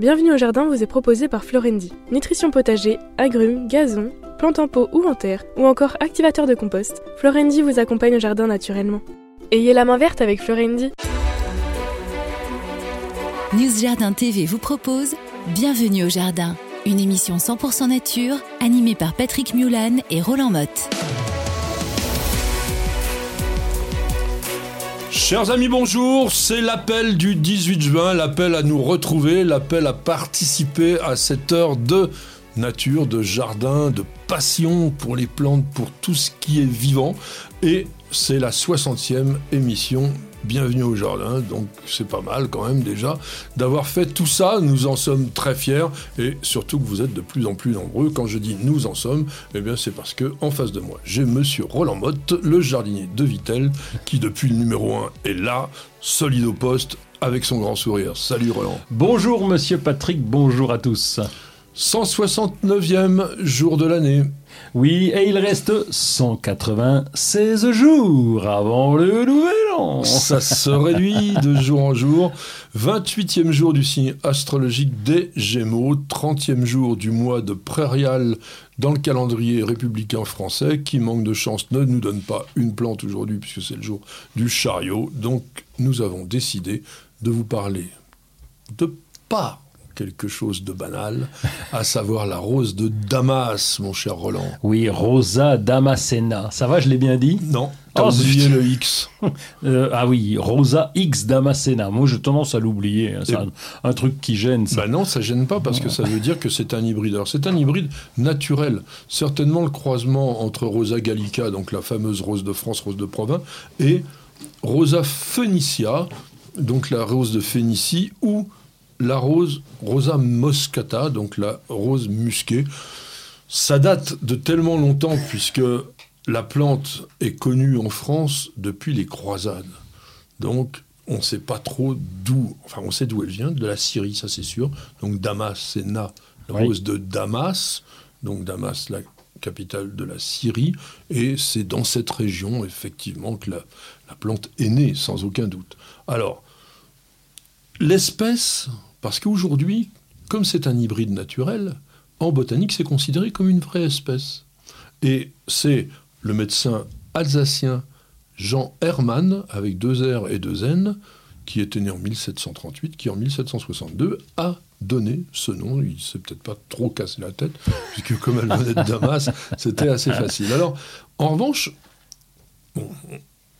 Bienvenue au jardin vous est proposé par Florendi. Nutrition potager, agrumes, gazon, plantes en pot ou en terre, ou encore activateur de compost, Florendi vous accompagne au jardin naturellement. Ayez la main verte avec Florendi. News Jardin TV vous propose Bienvenue au jardin, une émission 100% nature animée par Patrick Mulan et Roland Motte. Chers amis, bonjour. C'est l'appel du 18 juin, l'appel à nous retrouver, l'appel à participer à cette heure de nature, de jardin, de passion pour les plantes, pour tout ce qui est vivant. Et c'est la 60e émission Bienvenue au jardin, donc c'est pas mal quand même déjà d'avoir fait tout ça. Nous en sommes très fiers et surtout que vous êtes de plus en plus nombreux. Quand je dis nous en sommes, eh bien c'est parce que en face de moi j'ai Monsieur Roland Motte, le jardinier de Vitel, qui depuis le numéro 1 est là, solide au poste, avec son grand sourire. Salut Roland. Bonjour Monsieur Patrick, bonjour à tous. 169e jour de l'année. Oui, et il reste 196 jours avant le nouvel an. Ça se réduit de jour en jour. 28e jour du signe astrologique des Gémeaux, 30e jour du mois de prairial dans le calendrier républicain français. Qui manque de chance ne nous donne pas une plante aujourd'hui puisque c'est le jour du chariot. Donc nous avons décidé de vous parler de pas quelque chose de banal, à savoir la rose de Damas, mon cher Roland. Oui, Rosa Damascena. Ça va, je l'ai bien dit? Non, t'as oh, oublié le X. Euh, ah oui, Rosa X Damascena. Moi, j'ai tendance à l'oublier. Hein. C'est un, truc qui gêne. Ça. Bah non, ça gêne pas parce que ça veut dire que c'est un hybride. Alors, c'est un hybride naturel. Certainement le croisement entre Rosa gallica, donc la fameuse rose de France, rose de Provins, et Rosa phoenicia, donc la rose de Phénicie, ou la rose Rosa moscata, donc la rose musquée. Ça date de tellement longtemps puisque la plante est connue en France depuis les croisades. Donc on ne sait pas trop d'où, enfin on sait d'où elle vient, de la Syrie, ça c'est sûr. Donc Damas, c'est Na, la rose de Damas, donc Damas, la capitale de la Syrie, et c'est dans cette région effectivement que la, la plante est née, sans aucun doute. Alors, l'espèce parce qu'aujourd'hui, comme c'est un hybride naturel, en botanique, c'est considéré comme une vraie espèce. Et c'est le médecin alsacien Jean Hermann, avec deux R et deux N, qui était né en 1738, qui en 1762 a donné ce nom. Il s'est peut-être pas trop cassé la tête, puisque comme elle venait de Damas, c'était assez facile. Alors, en revanche,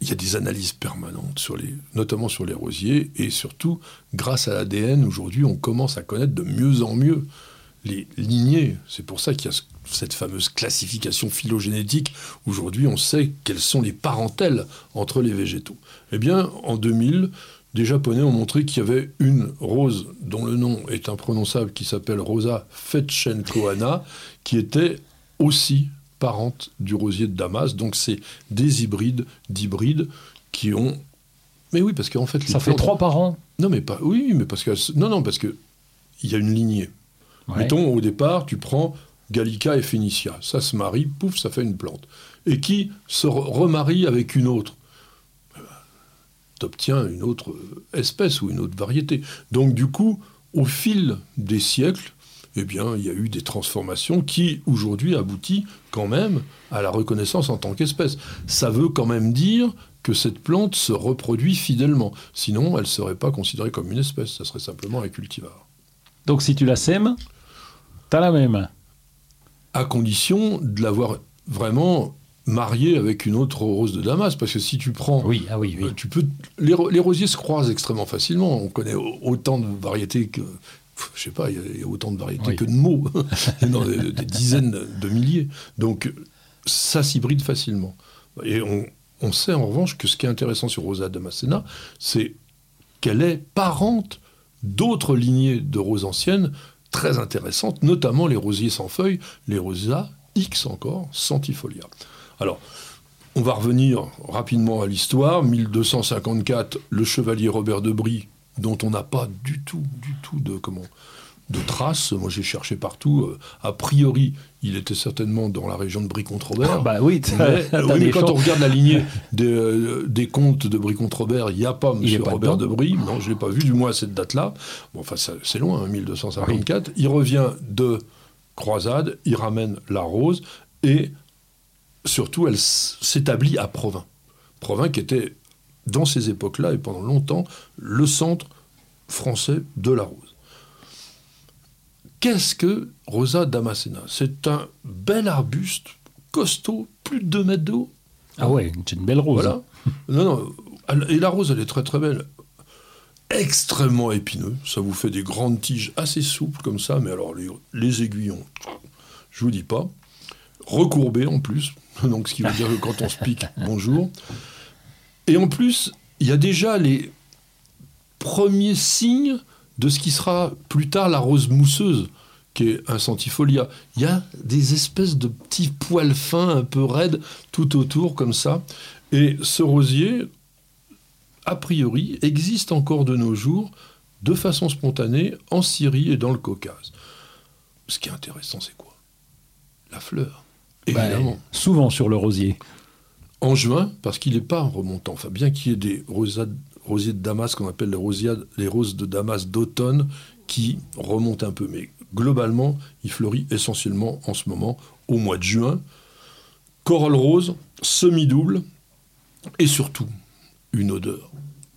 il y a des analyses permanentes, sur les, notamment sur les rosiers, et surtout, grâce à l'ADN, aujourd'hui, on commence à connaître de mieux en mieux les lignées. C'est pour ça qu'il y a cette fameuse classification phylogénétique. Aujourd'hui, on sait quelles sont les parentèles entre les végétaux. Eh bien, en 2000, des Japonais ont montré qu'il y avait une rose dont le nom est imprononçable, qui s'appelle Rosa Fetchenkoana, qui était aussi parente du rosier de Damas. Donc c'est des hybrides d'hybrides qui ont. Mais oui, parce qu'en fait. Ça fait trois par an Non, mais pas. Oui, mais parce que. Non, non, parce que. Il y a une lignée. Mettons, au départ, tu prends Gallica et Phénicia. Ça se marie, pouf, ça fait une plante. Et qui se remarie avec une autre? Eh ben, T'obtiens une autre espèce ou une autre variété. Donc, du coup, au fil des siècles, eh bien, il y a eu des transformations qui, aujourd'hui, aboutissent quand même à la reconnaissance en tant qu'espèce. Ça veut quand même dire que cette plante se reproduit fidèlement. Sinon, elle ne serait pas considérée comme une espèce, ça serait simplement un cultivar. Donc si tu la sèmes, tu as la même À condition de l'avoir vraiment mariée avec une autre rose de Damas, parce que si tu prends, oui, ah oui, oui. Euh, tu peux, les, les, rosiers se croisent extrêmement facilement. On connaît autant de variétés que, je sais pas, il y, a autant de variétés que de mots, des, des, dizaines de milliers. Donc ça s'hybride facilement. Et on, sait en revanche que ce qui est intéressant sur Rosa damascena, c'est qu'elle est parente d'autres lignées de roses anciennes très intéressantes, notamment les rosiers sans feuilles, les Rosa X encore, centifolia. Alors, on va revenir rapidement à l'histoire. 1254, le chevalier Robert de Brie dont on n'a pas du tout, du tout de comment de traces. Moi, j'ai cherché partout. Euh, a priori, il était certainement dans la région de Brie-Contrebert. Ah, bah oui, mais, oui, mais quand on regarde la lignée des, euh, des comtes de Brie-Contrebert, il n'y a pas M. Robert de Brie. Non, je ne l'ai pas vu, du moins à cette date-là. Bon, enfin, c'est loin, 1254. Hein, il revient de croisade, il ramène la rose et surtout, elle s'établit à Provins. Provins qui était, dans ces époques-là et pendant longtemps, le centre français de la rose. Qu'est-ce que Rosa damascena? C'est un bel arbuste costaud, plus de 2 mètres d'eau. Ah ouais, c'est une belle rose. Voilà. non, non, et la rose, elle est très très belle. Extrêmement épineux. Ça vous fait des grandes tiges assez souples comme ça, mais alors les, aiguillons, je vous dis pas. Recourbés en plus. Donc ce qui veut dire que quand on se pique, bonjour. Et en plus, il y a déjà les premiers signes de ce qui sera plus tard la rose mousseuse, qui est un centifolia. Il y a des espèces de petits poils fins, un peu raides, tout autour, comme ça. Et ce rosier, a priori, existe encore de nos jours, de façon spontanée, en Syrie et dans le Caucase. Ce qui est intéressant, c'est quoi? La fleur. Bah, évidemment. souvent sur le rosier. En juin, parce qu'il n'est pas remontant. Enfin, bien qu'il y ait des rosades rosiers de Damas qu'on appelle les, les roses de Damas d'automne qui remontent un peu. Mais globalement, il fleurit essentiellement en ce moment au mois de juin. Corolle rose, semi-double et surtout une odeur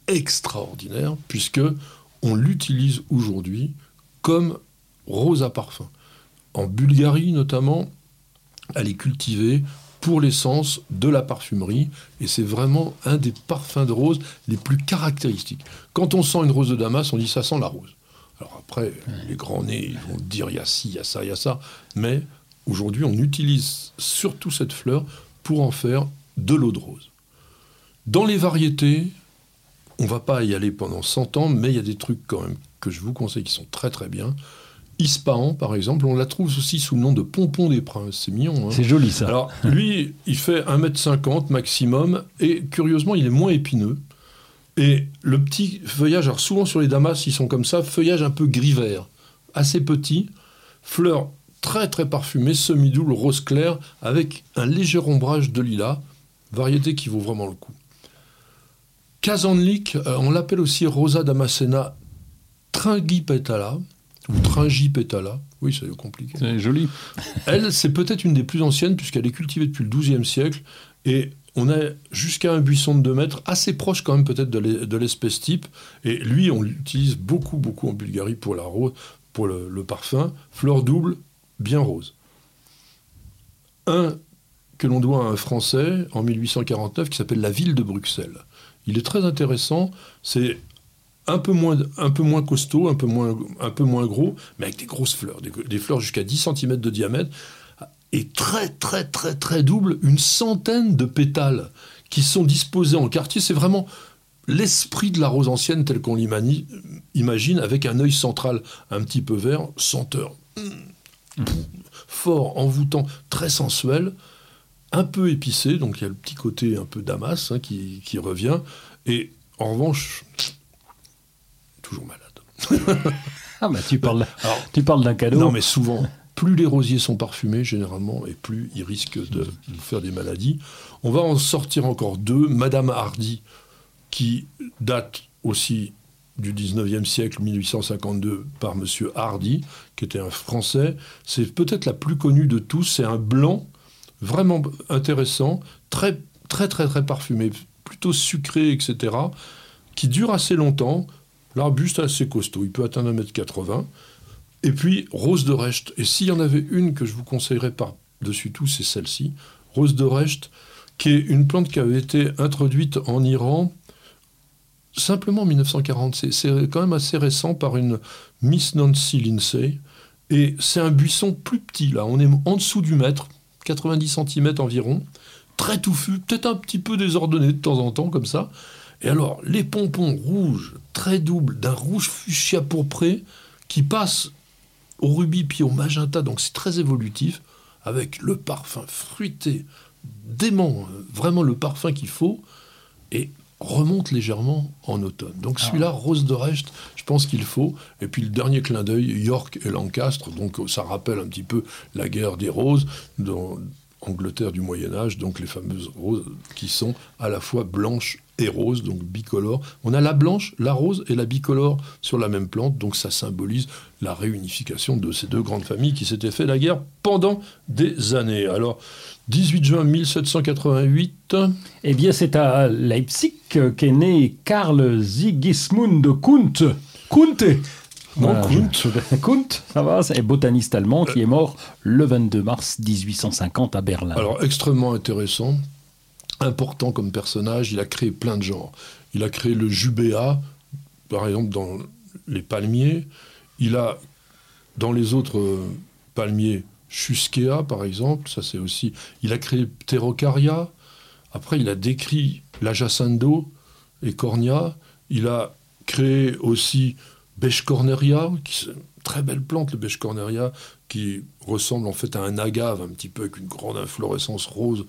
extraordinaire puisque on l'utilise aujourd'hui comme rose à parfum. En Bulgarie notamment, elle est cultivée pour l'essence de la parfumerie. Et c'est vraiment un des parfums de rose les plus caractéristiques. Quand on sent une rose de Damas, on dit ça sent la rose. Alors après, les grands nez, ils vont dire il y a ci, il y a ça, il y a ça. Mais aujourd'hui, on utilise surtout cette fleur pour en faire de l'eau de rose. Dans les variétés, on va pas y aller pendant 100 ans, mais il y a des trucs quand même que je vous conseille qui sont très très bien. Ispahan, par exemple, on la trouve aussi sous le nom de Pompon des Princes. C'est mignon. Hein c'est joli ça. Alors, lui, il fait 1m50 maximum, et curieusement, il est moins épineux. Et le petit feuillage, alors souvent sur les damas, ils sont comme ça, feuillage un peu gris-vert, assez petit, fleurs très très parfumées, semi-double, rose clair, avec un léger ombrage de lilas, variété qui vaut vraiment le coup. Kazanlik, euh, on l'appelle aussi Rosa damascena tringipetala, ou Tringipetala. Oui, c'est compliqué. C'est joli. Elle, c'est peut-être une des plus anciennes, puisqu'elle est cultivée depuis le XIIe siècle. Et on a jusqu'à un buisson de 2 mètres, assez proche quand même peut-être de l'espèce type. Et lui, on l'utilise beaucoup, beaucoup en Bulgarie pour, la rose, pour le, le parfum. Fleur double, bien rose. Un que l'on doit à un Français en 1849 qui s'appelle La Ville de Bruxelles. Il est très intéressant. C'est un peu moins, un peu moins costaud, un peu moins, un peu moins gros, mais avec des grosses fleurs, des, fleurs jusqu'à 10 cm de diamètre, et très très très très double, une centaine de pétales qui sont disposés en quartier. C'est vraiment l'esprit de la rose ancienne tel qu'on l'imagine, avec un œil central un petit peu vert, senteur fort, envoûtant, très sensuel, un peu épicé, donc il y a le petit côté un peu damas hein, qui, qui revient, et en revanche, toujours malade. ah bah tu parles, tu parles d'un cadeau. Non mais souvent, plus les rosiers sont parfumés généralement, et plus ils risquent de faire des maladies. On va en sortir encore deux. Madame Hardy, qui date aussi du 19e siècle, 1852, par Monsieur Hardy, qui était un Français. C'est peut-être la plus connue de tous. C'est un blanc vraiment intéressant, très très très très parfumé, plutôt sucré, etc., qui dure assez longtemps. L'arbuste assez costaud, il peut atteindre 1m80. Et puis, rose de Recht. Et s'il y en avait une que je vous conseillerais par-dessus tout, c'est celle-ci. Rose de Recht, qui est une plante qui avait été introduite en Iran simplement en 1940. C'est quand même assez récent par une Miss Nancy Lindsay. Et c'est un buisson plus petit, là. On est en dessous du mètre, 90 cm environ. Très touffu, peut-être un petit peu désordonné de temps en temps, comme ça. Et alors, les pompons rouges, très doubles, d'un rouge fuchsia pourpré, qui passe au rubis puis au magenta, donc c'est très évolutif, avec le parfum fruité, dément, vraiment le parfum qu'il faut. Et remonte légèrement en automne. Donc Ah. celui-là, Rose de Recht, je pense qu'il faut. Et puis le dernier clin d'œil, York et Lancastre. Donc ça rappelle un petit peu la guerre des roses dans Angleterre du Moyen Âge. Donc les fameuses roses qui sont à la fois blanches et roses, donc bicolores. On a la blanche, la rose et la bicolore sur la même plante. Donc ça symbolise la réunification de ces deux grandes familles qui s'étaient fait la guerre pendant des années. Alors 18 juin 1788. Eh bien, c'est à Leipzig qu'est né Karl Sigismund Kunt. Kunte Non, Kunt. Kunt, ça va, c'est un botaniste allemand qui est mort le 22 mars 1850 à Berlin. Alors, extrêmement intéressant, important comme personnage, il a créé plein de genres. Il a créé le jubéa, par exemple, dans les palmiers. Il a, dans les autres euh, palmiers, Chusquea, par exemple, ça c'est aussi... Il a créé Pterocaria. Après, il a décrit l'Ajacendo et Cornia. Il a créé aussi Bechcorneria, qui est une très belle plante, le Bechcorneria, qui ressemble en fait à un agave, un petit peu avec une grande inflorescence rose.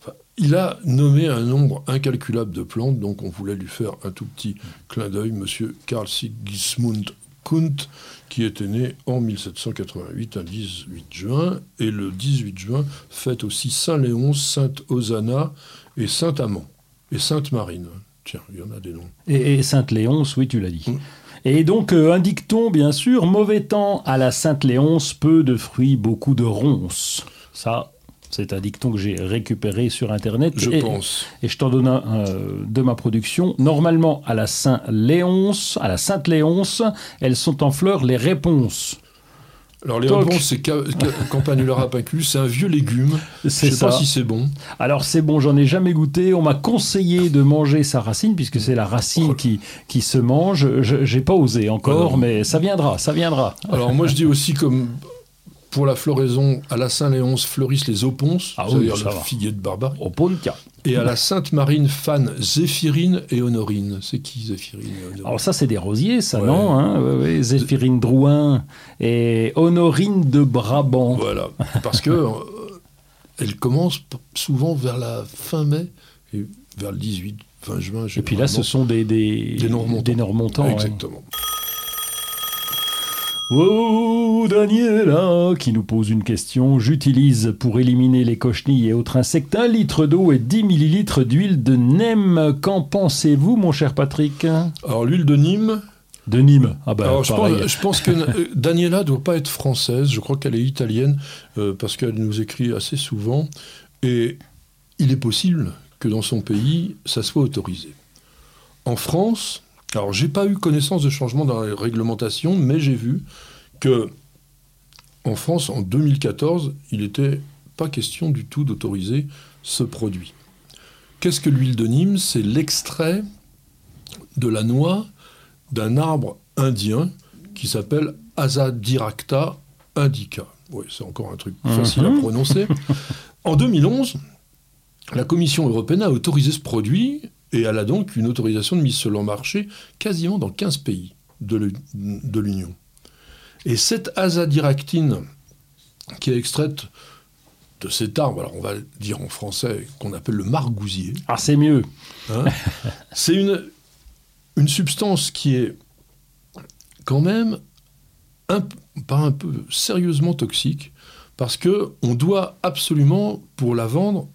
Enfin, il a nommé un nombre incalculable de plantes, donc on voulait lui faire un tout petit clin d'œil, monsieur Karl Sigismund Kunt, qui était né en 1788, un 18 juin, et le 18 juin fête aussi Saint-Léon, Sainte-Hosanna et Saint-Amand, et Sainte-Marine. Tiens, il y en a des noms. Et, et Sainte-Léonce, oui, tu l'as dit. Mm. Et donc, euh, un dicton, bien sûr, mauvais temps à la Sainte-Léonce, peu de fruits, beaucoup de ronces. Ça, c'est un dicton que j'ai récupéré sur Internet. Je et, pense. Et je t'en donne un euh, de ma production. Normalement, à la Saint-Léonce, à la Sainte-Léonce, elles sont en fleurs les réponses. Alors les réponses, c'est ca- ca- Campanula c'est un vieux légume. Je sais ça. pas si c'est bon. Alors c'est bon, j'en ai jamais goûté. On m'a conseillé de manger sa racine puisque c'est la racine qui, qui se mange. Je j'ai pas osé encore, mais ça viendra, ça viendra. Alors moi je dis aussi comme pour la floraison, à la Saint-Léonce fleurissent les oponces, Ah oui, c'est-à-dire le figuier de barbarie. Au Pontia. Et à la Sainte-Marine fan Zéphirine et Honorine. C'est qui Zéphirine et Honorine? Alors ça c'est des rosiers, ça Ouais. non hein? Ouais, ouais. Zéphirine Drouin et Honorine de Brabant. Voilà, parce que euh, elle commence souvent vers la fin mai et vers le 18, 20 juin. Et puis là, ce sont des des Des des. Exactement. Oh, Daniela, qui nous pose une question. J'utilise pour éliminer les cochenilles et autres insectes un litre d'eau et 10 millilitres d'huile de Nîmes. Qu'en pensez-vous, mon cher Patrick? Alors l'huile de Nîmes, De Nîmes. Ah bah, Alors, je, pareil. pense, je pense que euh, Daniela doit pas être française, je crois qu'elle est italienne, euh, parce qu'elle nous écrit assez souvent. Et il est possible que dans son pays, ça soit autorisé. En France, alors j'ai pas eu connaissance de changement dans la réglementation, mais j'ai vu que en France, en 2014, il n'était pas question du tout d'autoriser ce produit. Qu'est-ce que l'huile de Nîmes? C'est l'extrait de la noix d'un arbre indien qui s'appelle Azadirachta indica. Oui, c'est encore un truc facile à prononcer. En 2011, la Commission européenne a autorisé ce produit et elle a donc une autorisation de mise sur le marché quasiment dans 15 pays de l'U- de l'Union. Et cette azadiractine qui est extraite de cet arbre, alors on va dire en français qu'on appelle le margousier, Ah, c'est mieux. Hein c'est une, une substance qui est quand même un, pas un peu sérieusement toxique parce que on doit absolument pour la vendre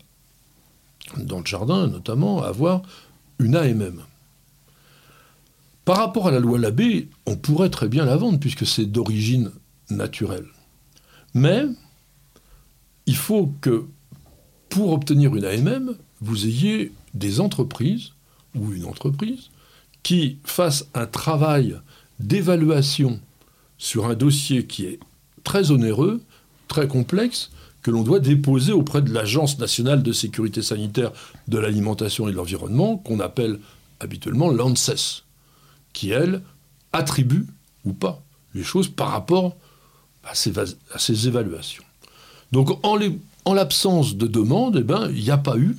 dans le jardin notamment avoir une AMM. Par rapport à la loi Labbé, on pourrait très bien la vendre puisque c'est d'origine naturelle. Mais il faut que pour obtenir une AMM, vous ayez des entreprises ou une entreprise qui fasse un travail d'évaluation sur un dossier qui est très onéreux, très complexe, que l'on doit déposer auprès de l'Agence nationale de sécurité sanitaire de l'alimentation et de l'environnement, qu'on appelle habituellement l'ANSES, qui, elle, attribue ou pas les choses par rapport à ces, évaluations. Donc, en l'absence de demande, eh ben, il n'y a pas eu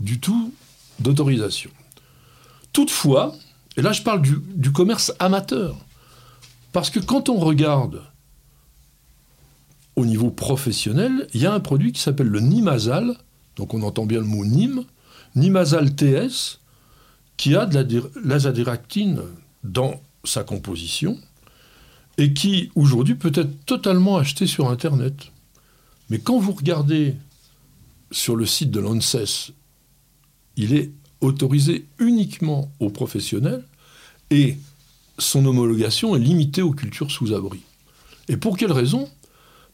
du tout d'autorisation. Toutefois, et là je parle du commerce amateur, parce que quand on regarde au niveau professionnel, il y a un produit qui s'appelle le Nimazal, donc on entend bien le mot Nîmes, Nimazal TS, qui a de l'azadiraktine dans sa composition et qui aujourd'hui peut être totalement acheté sur Internet. Mais quand vous regardez sur le site de l'ANSES, il est autorisé uniquement aux professionnels et son homologation est limitée aux cultures sous abri. Et pour quelle raison?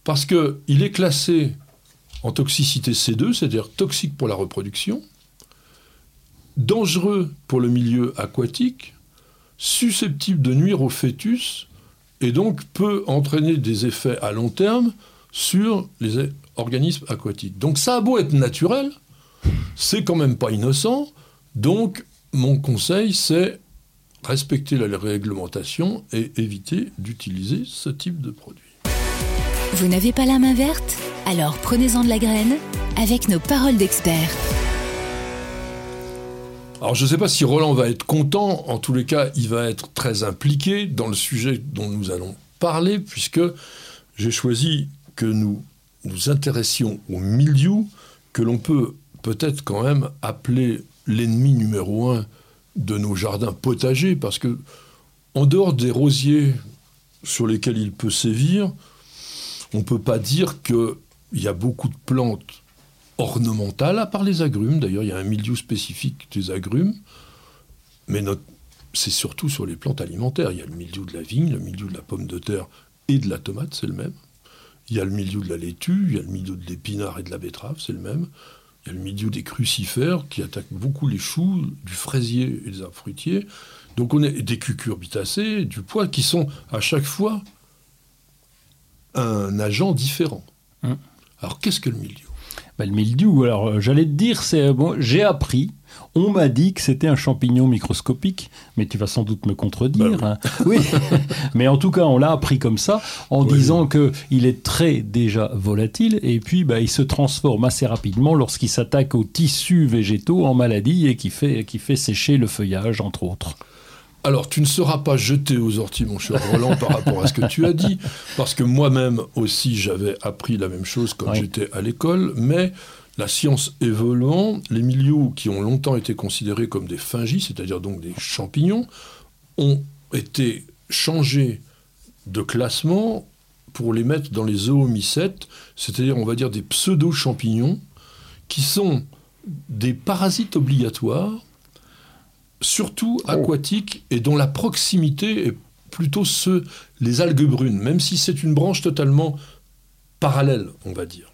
Parce qu'il est classé en toxicité C2, c'est-à-dire toxique pour la reproduction, dangereux pour le milieu aquatique, susceptible de nuire au fœtus et donc peut entraîner des effets à long terme sur les organismes aquatiques. Donc ça a beau être naturel, c'est quand même pas innocent. Donc mon conseil c'est respecter la réglementation et éviter d'utiliser ce type de produit. Vous n'avez pas la main verte Alors prenez-en de la graine avec nos paroles d'experts. Alors je ne sais pas si Roland va être content, en tous les cas il va être très impliqué dans le sujet dont nous allons parler, puisque j'ai choisi que nous nous intéressions au milieu que l'on peut peut-être quand même appeler l'ennemi numéro un de nos jardins potagers, parce que en dehors des rosiers sur lesquels il peut sévir, on ne peut pas dire qu'il y a beaucoup de plantes ornementales, à part les agrumes. D'ailleurs, il y a un milieu spécifique des agrumes, mais c'est surtout sur les plantes alimentaires. Il y a le milieu de la vigne, le milieu de la pomme de terre et de la tomate, c'est le même. Il y a le milieu de la laitue, il y a le milieu de l'épinard et de la betterave, c'est le même. Il y a le milieu des crucifères qui attaquent beaucoup les choux, du fraisier et des arbres fruitiers. Donc on a des cucurbitacées, du pois, qui sont à chaque fois un agent différent. Hum. Alors qu'est-ce que le milieu bah, Le mildiou, alors euh, j'allais te dire, c'est bon, j'ai appris on m'a dit que c'était un champignon microscopique, mais tu vas sans doute me contredire. Bah hein. oui. mais en tout cas, on l'a appris comme ça, en disant que il est très déjà volatile, et puis bah, il se transforme assez rapidement lorsqu'il s'attaque aux tissus végétaux en maladie et qui fait, qui fait sécher le feuillage, entre autres. Alors, tu ne seras pas jeté aux orties, mon cher Roland, par rapport à ce que tu as dit, parce que moi-même aussi, j'avais appris la même chose quand j'étais à l'école, mais la science évoluant, les milieux qui ont longtemps été considérés comme des fungi, c'est-à-dire donc des champignons, ont été changés de classement pour les mettre dans les zoomycètes, c'est-à-dire on va dire des pseudo-champignons, qui sont des parasites obligatoires, surtout oh. aquatiques, et dont la proximité est plutôt ceux, les algues brunes, même si c'est une branche totalement parallèle, on va dire.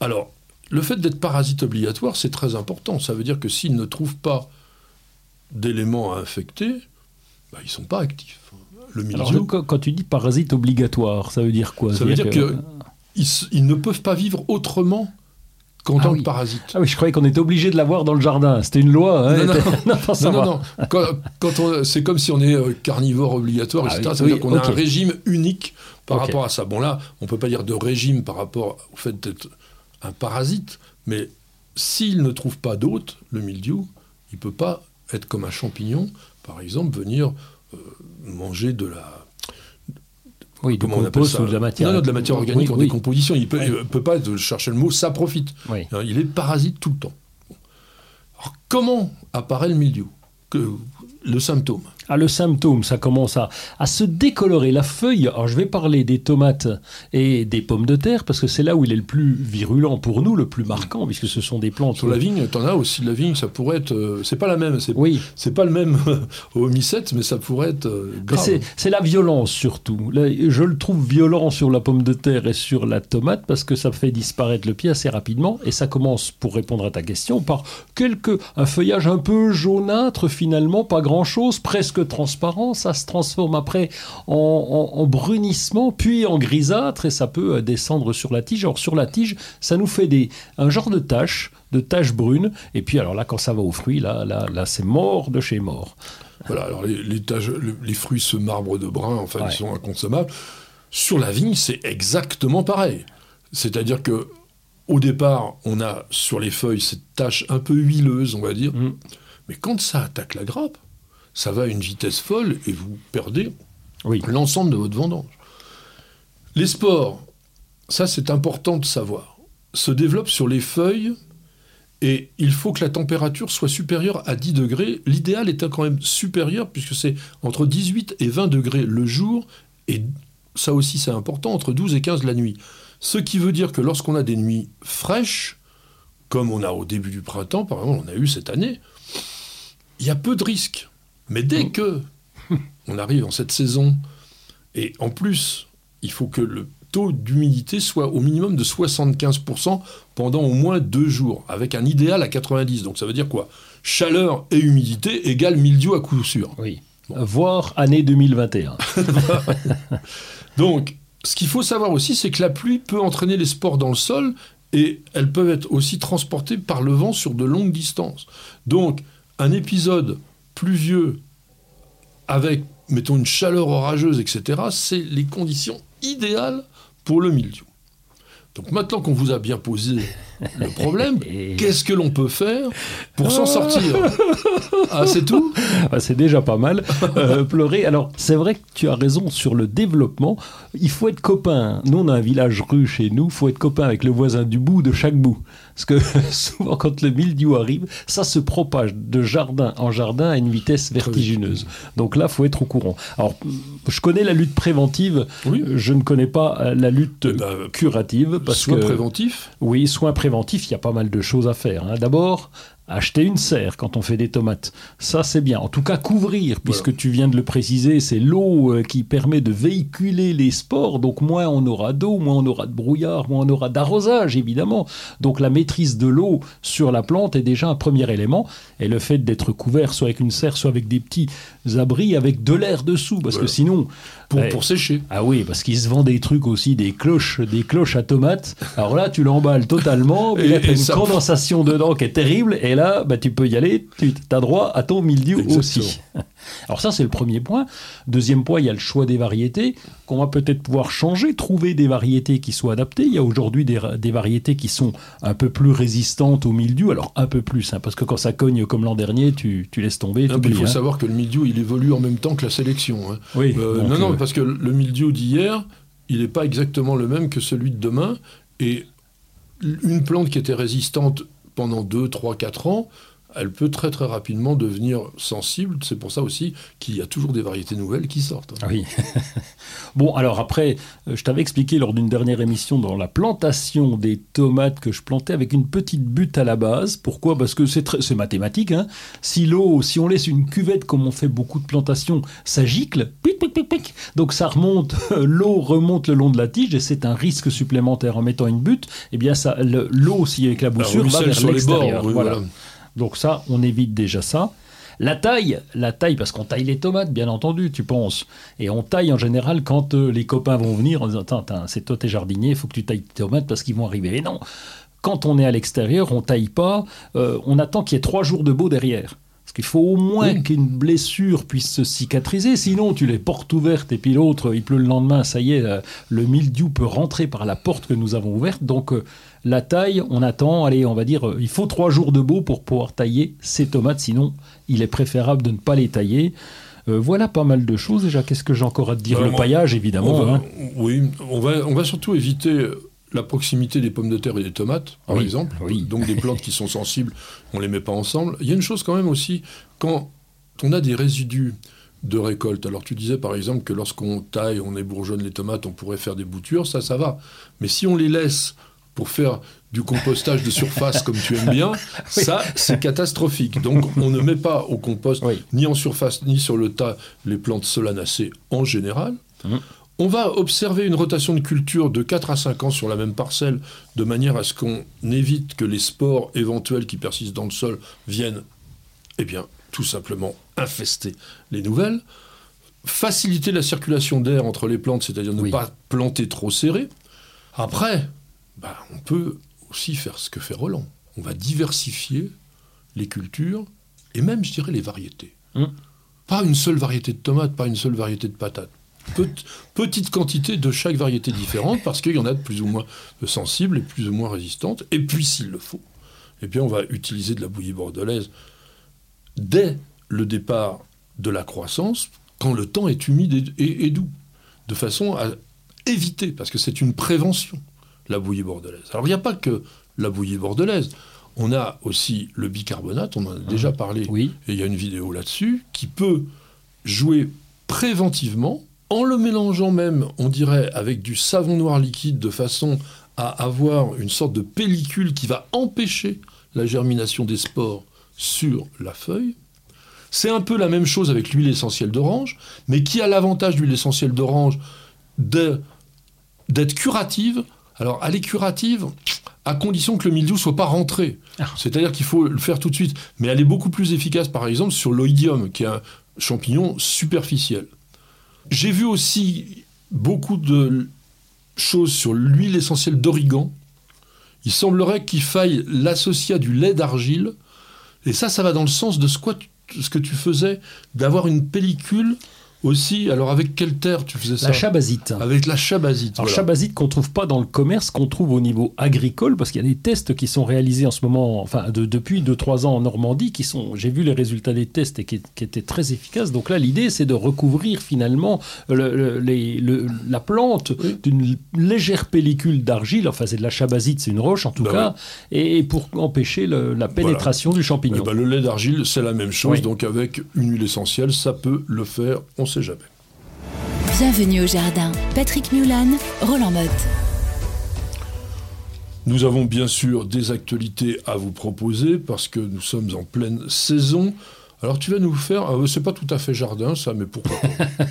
Alors, le fait d'être parasite obligatoire, c'est très important. Ça veut dire que s'ils ne trouvent pas d'éléments à infecter, bah, ils ne sont pas actifs. Le Alors, quand tu dis parasite obligatoire, ça veut dire quoi? Ça veut dire, qu'ils ne peuvent pas vivre autrement ah parasite. Ah oui, je croyais qu'on était obligé de l'avoir dans le jardin. C'était une loi. Hein, non, non, non, non, Quand, c'est comme si on est euh, carnivore obligatoire, etc. Ah ça veut dire qu'on a un régime unique par rapport à ça. Bon là, on ne peut pas dire de régime par rapport au fait d'être un parasite, mais s'il ne trouve pas d'hôte, le mildiou, il ne peut pas être comme un champignon, par exemple, venir euh, manger de la... Oui, ou de la matière. Non, non, de la matière organique en décomposition. Il ne peut, pas, chercher le mot, ça profite. Il est parasite tout le temps. Alors, comment apparaît le mildiou que, Le symptôme? Ah, le symptôme, ça commence à, à, se décolorer. La feuille, alors je vais parler des tomates et des pommes de terre, parce que c'est là où il est le plus virulent pour nous, le plus marquant, puisque ce sont des plantes. Sur la vigne, t'en as aussi de la vigne, ça pourrait être. Euh, c'est pas la même, c'est oui. c'est pas le même au homicide, mais ça pourrait être euh. C'est la violence surtout. je le trouve violent sur la pomme de terre et sur la tomate, parce que ça fait disparaître le pied assez rapidement, et ça commence, pour répondre à ta question, par quelques, un feuillage un peu jaunâtre finalement, pas grand-chose, presque transparent, ça se transforme après en, brunissement, puis en grisâtre, et ça peut euh, descendre sur la tige. Alors sur la tige, ça nous fait des, un genre de taches, de taches brunes, et puis alors là, quand ça va aux fruits, là, là, là c'est mort de chez mort. Voilà, alors les, les, fruits se marbrent de brun, enfin ils sont inconsommables. Sur la vigne, c'est exactement pareil. C'est-à-dire que au départ, on a sur les feuilles cette tache un peu huileuse, on va dire. Mm. Mais quand ça attaque la grappe, ça va à une vitesse folle et vous perdez l'ensemble de votre vendange. Les spores, ça c'est important de savoir, se développent sur les feuilles Et il faut que la température soit supérieure à 10 degrés. L'idéal est quand même supérieur, puisque c'est entre 18 et 20 degrés le jour, et ça aussi c'est important, entre 12 et 15 la nuit. Ce qui veut dire que lorsqu'on a des nuits fraîches, comme on a au début du printemps, par exemple, on a eu cette année, il y a peu de risques. Mais dès mmh. que on arrive en cette saison, et en plus, il faut que le taux d'humidité soit au minimum de 75% pendant au moins deux jours, avec un idéal à 90. Donc ça veut dire quoi? Chaleur et humidité égale mildiou à coup sûr. Oui. Voire année 2021. Donc, ce qu'il faut savoir aussi, c'est que la pluie peut entraîner les spores dans le sol et elles peuvent être aussi transportées par le vent sur de longues distances. Donc, un épisode pluvieux avec, mettons, une chaleur orageuse, etc., c'est les conditions idéales pour le mildiou. Donc maintenant qu'on vous a bien posé le problème, qu'est-ce que l'on peut faire pour s'en sortir? Ah, c'est tout? Ah, C'est déjà pas mal. Euh, pleurer. Alors, c'est vrai que tu as raison sur le développement. Il faut être copain. Nous, on a un village rue chez nous. Il faut être copain avec le voisin du bout de chaque bout. Parce que souvent, quand le mildiou arrive, ça se propage de jardin en jardin à une vitesse vertigineuse. Donc là, faut être au courant. Alors, je connais la lutte préventive. Je ne connais pas euh, la lutte eh ben, curative. Parce soins préventifs Oui, soins préventifs, il y a pas mal de choses à faire. Hein. D'abord, acheter une serre quand on fait des tomates. Ça, c'est bien. En tout cas, couvrir, puisque tu viens de le préciser, c'est l'eau euh, qui permet de véhiculer les spores. Donc, moins on aura d'eau, moins on aura de brouillard, moins on aura d'arrosage, évidemment. Donc, la maîtrise de l'eau sur la plante est déjà un premier élément. Et le fait d'être couvert, soit avec une serre, soit avec des petits abris, avec de l'air dessous, parce que sinon. Pour, pour, sécher. Ah oui, parce qu'il se vend des trucs aussi, des cloches, des cloches à tomates. Alors là, tu l'emballes totalement, il y a une condensation dedans qui est terrible, et là, bah, tu peux y aller, tu as droit à ton mildiou aussi. Alors ça, c'est le premier point. Deuxième point, il y a le choix des variétés, qu'on va peut-être pouvoir changer, trouver des variétés qui soient adaptées. Il y a aujourd'hui des, variétés qui sont un peu plus résistantes au mildiou, alors un peu plus, hein, parce que quand ça cogne comme l'an dernier, tu, laisses tomber. il faut hein. savoir que le mildiou, il évolue en même temps que la sélection. Hein. Oui, euh, non, non, euh, parce que le mildiou d'hier, il n'est pas exactement le même que celui de demain. Et une plante qui était résistante pendant 2, 3, 4 ans, elle peut très très rapidement devenir sensible. C'est pour ça aussi qu'il y a toujours des variétés nouvelles qui sortent. Oui. bon, alors après, euh, je t'avais expliqué lors d'une dernière émission dans la plantation des tomates que je plantais avec une petite butte à la base. Pourquoi? Parce que c'est mathématique. Hein. si l'eau, si on laisse une cuvette comme on fait beaucoup de plantations, ça gicle. Pic, pic, pic, pic. Donc ça remonte, l'eau remonte le long de la tige et c'est un risque supplémentaire en mettant une butte. Eh bien, l'eau aussi avec la boussure va vers l'extérieur. voilà. Donc ça, on évite déjà ça. La taille, la taille, parce qu'on taille les tomates, bien entendu, tu penses. Et on taille en général quand euh, les copains vont venir en disant Attends, c'est toi tes jardiniers, il faut que tu tailles tes tomates parce qu'ils vont arriver. Et non, quand on est à l'extérieur, on taille pas, euh, on attend qu'il y ait trois jours de beau derrière. Parce qu'il faut au moins qu'une blessure puisse se cicatriser, sinon tu les portes ouvertes et puis l'autre, il pleut le lendemain, ça y est, euh, le mildiou peut rentrer par la porte que nous avons ouverte. Donc euh, la taille, on attend, allez, on va dire, euh, il faut trois jours de beau pour pouvoir tailler ces tomates, sinon il est préférable de ne pas les tailler. voilà pas mal de choses déjà. Qu'est-ce que j'ai encore à te dire? Le paillage, évidemment. Hein. Oui, on va, on va surtout éviter la proximité des pommes de terre et des tomates, par exemple, donc des plantes qui sont sensibles, on les met pas ensemble. Il y a une chose quand même aussi, quand on a des résidus de récolte, alors tu disais par exemple que lorsqu'on taille, on ébourgeonne les tomates, on pourrait faire des boutures, ça, ça va. Mais si on les laisse pour faire du compostage de surface comme tu aimes bien, ça, c'est catastrophique. Donc, on ne met pas au compost, ni en surface, ni sur le tas, les plantes solanacées en général. Mmh. On va observer une rotation de culture de 4 à 5 ans sur la même parcelle, de manière à ce qu'on évite que les spores éventuels qui persistent dans le sol viennent, eh bien, tout simplement infester les nouvelles. Faciliter la circulation d'air entre les plantes, c'est-à-dire ne pas planter trop serré. Après, bah, on peut aussi faire ce que fait Roland. On va diversifier les cultures et même, je dirais, les variétés. Hum. Pas une seule variété de tomates, pas une seule variété de patates petite quantité de chaque variété différente, parce qu'il y en a de plus ou moins sensibles et plus ou moins résistantes. Et puis, s'il le faut, eh bien, on va utiliser de la bouillie bordelaise dès le départ de la croissance, quand le temps est humide et, doux, de façon à éviter, parce que c'est une prévention, la bouillie bordelaise. Alors, il n'y a pas que la bouillie bordelaise. On a aussi le bicarbonate, on en a déjà parlé, Oui. et il y a une vidéo là-dessus, qui peut jouer préventivement, en le mélangeant même, on dirait, avec du savon noir liquide, de façon à avoir une sorte de pellicule qui va empêcher la germination des spores sur la feuille. C'est un peu la même chose avec l'huile essentielle d'orange, mais qui a l'avantage de l'huile essentielle d'orange d'être curative. Alors, elle est curative à condition que le mildiou soit pas rentré. Ah. C'est-à-dire qu'il faut le faire tout de suite. Mais elle est beaucoup plus efficace, par exemple, sur l'oïdium, qui est un champignon superficiel. J'ai vu aussi beaucoup de choses sur l'huile essentielle d'origan. Il semblerait qu'il faille l'associer à du lait d'argile. Et ça, ça va dans le sens de ce, quoi tu- ce que tu faisais, d'avoir une pellicule aussi. Alors, avec quelle terre tu faisais ça La chabazite. Avec la chabazite. Alors voilà. chabazite qu'on trouve pas dans le commerce, qu'on trouve au niveau agricole, parce qu'il y a des tests qui sont réalisés en ce moment, enfin de- depuis 2-3 ans en Normandie, qui sont, j'ai vu les résultats des tests et qui, qui étaient très efficaces. Donc là, l'idée, c'est de recouvrir finalement le- le- les- le- la plante Oui. d'une légère pellicule d'argile. Enfin, c'est de la chabazite, c'est une roche en tout Bah cas, et, et pour empêcher la pénétration du Eh champignon. ben, le lait d'argile, c'est la même chose. Oui. Donc, avec une huile essentielle, ça peut le faire. On sait jamais. Bienvenue au jardin. Patrick Mulan, Roland Motte. Nous avons bien sûr des actualités à vous proposer parce que nous sommes en pleine saison. Alors tu vas nous faire, ah, c'est pas tout à fait jardin ça, mais pourquoi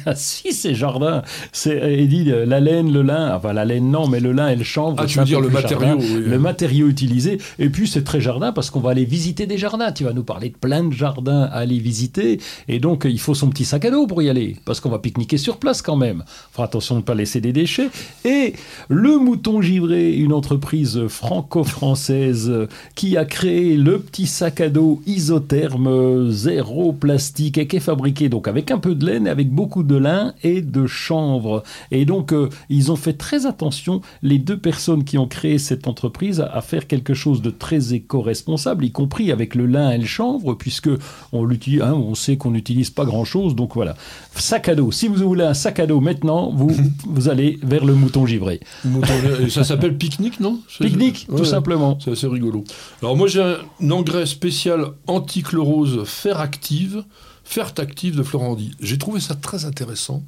pas si, c'est jardin. C'est Eddie, euh, la laine, le lin. Enfin, la laine, non, mais le lin et le chanvre. Ah, tu veux dire le matériau, oui. Le matériau utilisé. Et puis, c'est très jardin parce qu'on va aller visiter des jardins. Tu vas nous parler de plein de jardins à aller visiter. Et donc, il faut son petit sac à dos pour y aller. Parce qu'on va pique-niquer sur place quand même. Faut attention de ne pas laisser des déchets. Et le Mouton Givré, une entreprise franco-française qui a créé le petit sac à dos isotherme euh, zéro plastique et qui est fabriqué donc avec un peu de laine, avec beaucoup de lin et de chanvre. Et donc euh, ils ont fait très attention, les deux personnes qui ont créé cette entreprise, à, à faire quelque chose de très éco-responsable, y compris avec le lin et le chanvre, puisque on, l'utilise, hein, on sait qu'on n'utilise pas grand-chose. Donc voilà, sac à dos. Si vous voulez un sac à dos maintenant, vous, vous allez vers le mouton givré. Mouton et Ça s'appelle pique-nique, non? Pique-nique, Ouais, tout simplement. C'est assez rigolo. Alors moi j'ai un engrais spécial antichlorose fer active, Fertactive de Florandi. J'ai trouvé ça très intéressant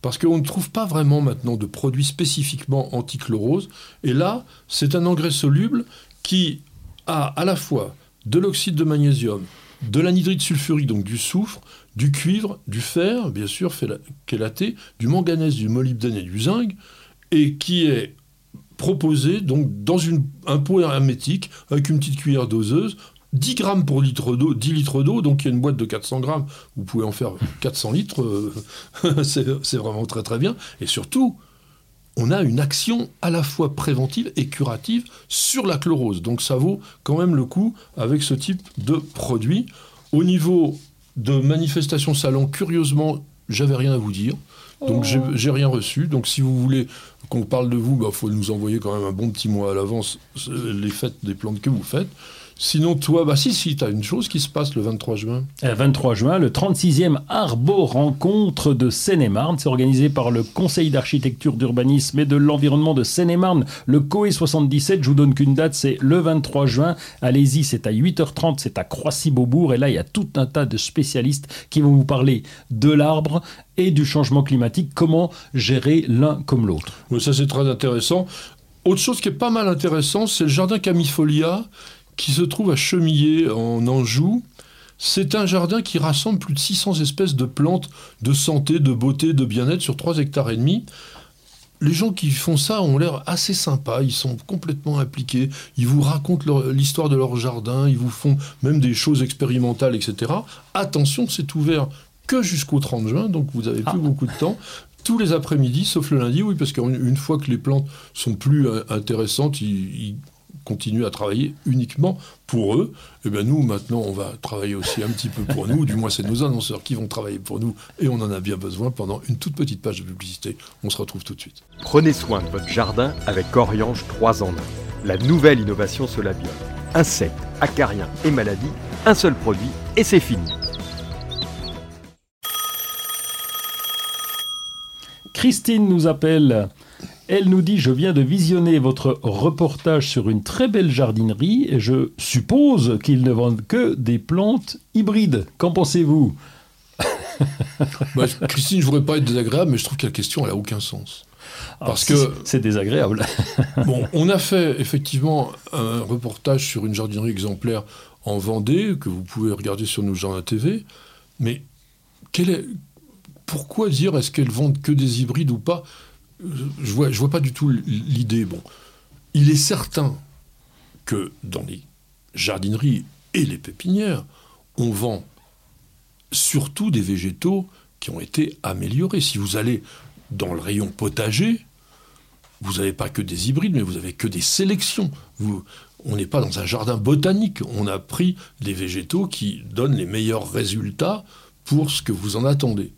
parce qu'on ne trouve pas vraiment maintenant de produits spécifiquement antichlorose. Et là, c'est un engrais soluble qui a à la fois de l'oxyde de magnésium, de l'anhydride sulfurique, donc du soufre, du cuivre, du fer, bien sûr, chélaté, du manganèse, du molybdène et du zinc, et qui est proposé donc dans un pot hermétique avec une petite cuillère doseuse, 10 grammes pour litre d'eau, 10 litres d'eau, donc il y a une boîte de 400 grammes, vous pouvez en faire 400 litres, euh, c'est vraiment très très bien. Et surtout, on a une action à la fois préventive et curative sur la chlorose. Donc ça vaut quand même le coup avec ce type de produit. Au niveau de manifestation salon, curieusement, j'avais rien à vous dire. Donc j'ai- j'ai rien reçu. Donc si vous voulez qu'on parle de vous, il faut nous envoyer quand même un bon petit mois à l'avance euh, les fêtes des plantes que vous faites. Sinon, toi, bah si, si, tu as une chose qui se passe le 23 juin. Le 23 juin, le 36e Arbo Rencontre de Seine-et-Marne. C'est organisé par le Conseil d'architecture, d'urbanisme et de l'environnement de Seine-et-Marne, le COE 77. Je vous donne qu'une date, c'est le 23 juin. Allez-y, c'est à 8h30, c'est à Croissy-Beaubourg. Et là, il y a tout un tas de spécialistes qui vont vous parler de l'arbre et du changement climatique, comment gérer l'un comme l'autre. Ça, c'est très intéressant. Autre chose qui est pas mal intéressant, c'est le jardin Camifolia qui se trouve à Chemillé, en Anjou. C'est un jardin qui rassemble plus de 600 espèces de plantes de santé, de beauté, de bien-être sur 3 hectares et demi. Les gens qui font ça ont l'air assez sympas, ils sont complètement impliqués, ils vous racontent l'histoire de leur jardin, ils vous font même des choses expérimentales, etc. Attention, c'est ouvert que jusqu'au 30 juin, donc vous avez plus Ah. beaucoup de temps. Tous les après-midi, sauf le lundi, oui, parce qu'une une fois que les plantes sont plus euh, intéressantes, ils, ils continuent à travailler uniquement pour eux. Et bien nous, maintenant, on va travailler aussi un petit peu pour nous. Du moins, c'est nos annonceurs qui vont travailler pour nous. Et on en a bien besoin pendant une toute petite page de publicité. On se retrouve tout de suite. Prenez soin de votre jardin avec Oriange 3 en 1. La nouvelle innovation Solabium. Insectes, acariens et maladies, un seul produit et c'est fini. Christine nous appelle Elle nous dit Je viens de visionner votre reportage sur une très belle jardinerie et je suppose qu'ils ne vendent que des plantes hybrides. Qu'en pensez-vous? Bah, Christine, je voudrais pas être désagréable, mais je trouve que la question, elle a aucun sens. Parce que- C'est désagréable. Bon, on a fait effectivement un reportage sur une jardinerie exemplaire en Vendée, que vous pouvez regarder sur nos jardins TV, mais quel est, pourquoi dire est-ce qu'elles vendent que des hybrides ou pas? Je vois, vois pas du tout l'idée. Bon, il est certain que dans les jardineries et les pépinières, on vend surtout des végétaux qui ont été améliorés. Si vous allez dans le rayon potager, vous n'avez pas que des hybrides, mais vous avez que des sélections. On n'est pas dans un jardin botanique. On a pris des végétaux qui donnent les meilleurs résultats pour ce que vous en attendez.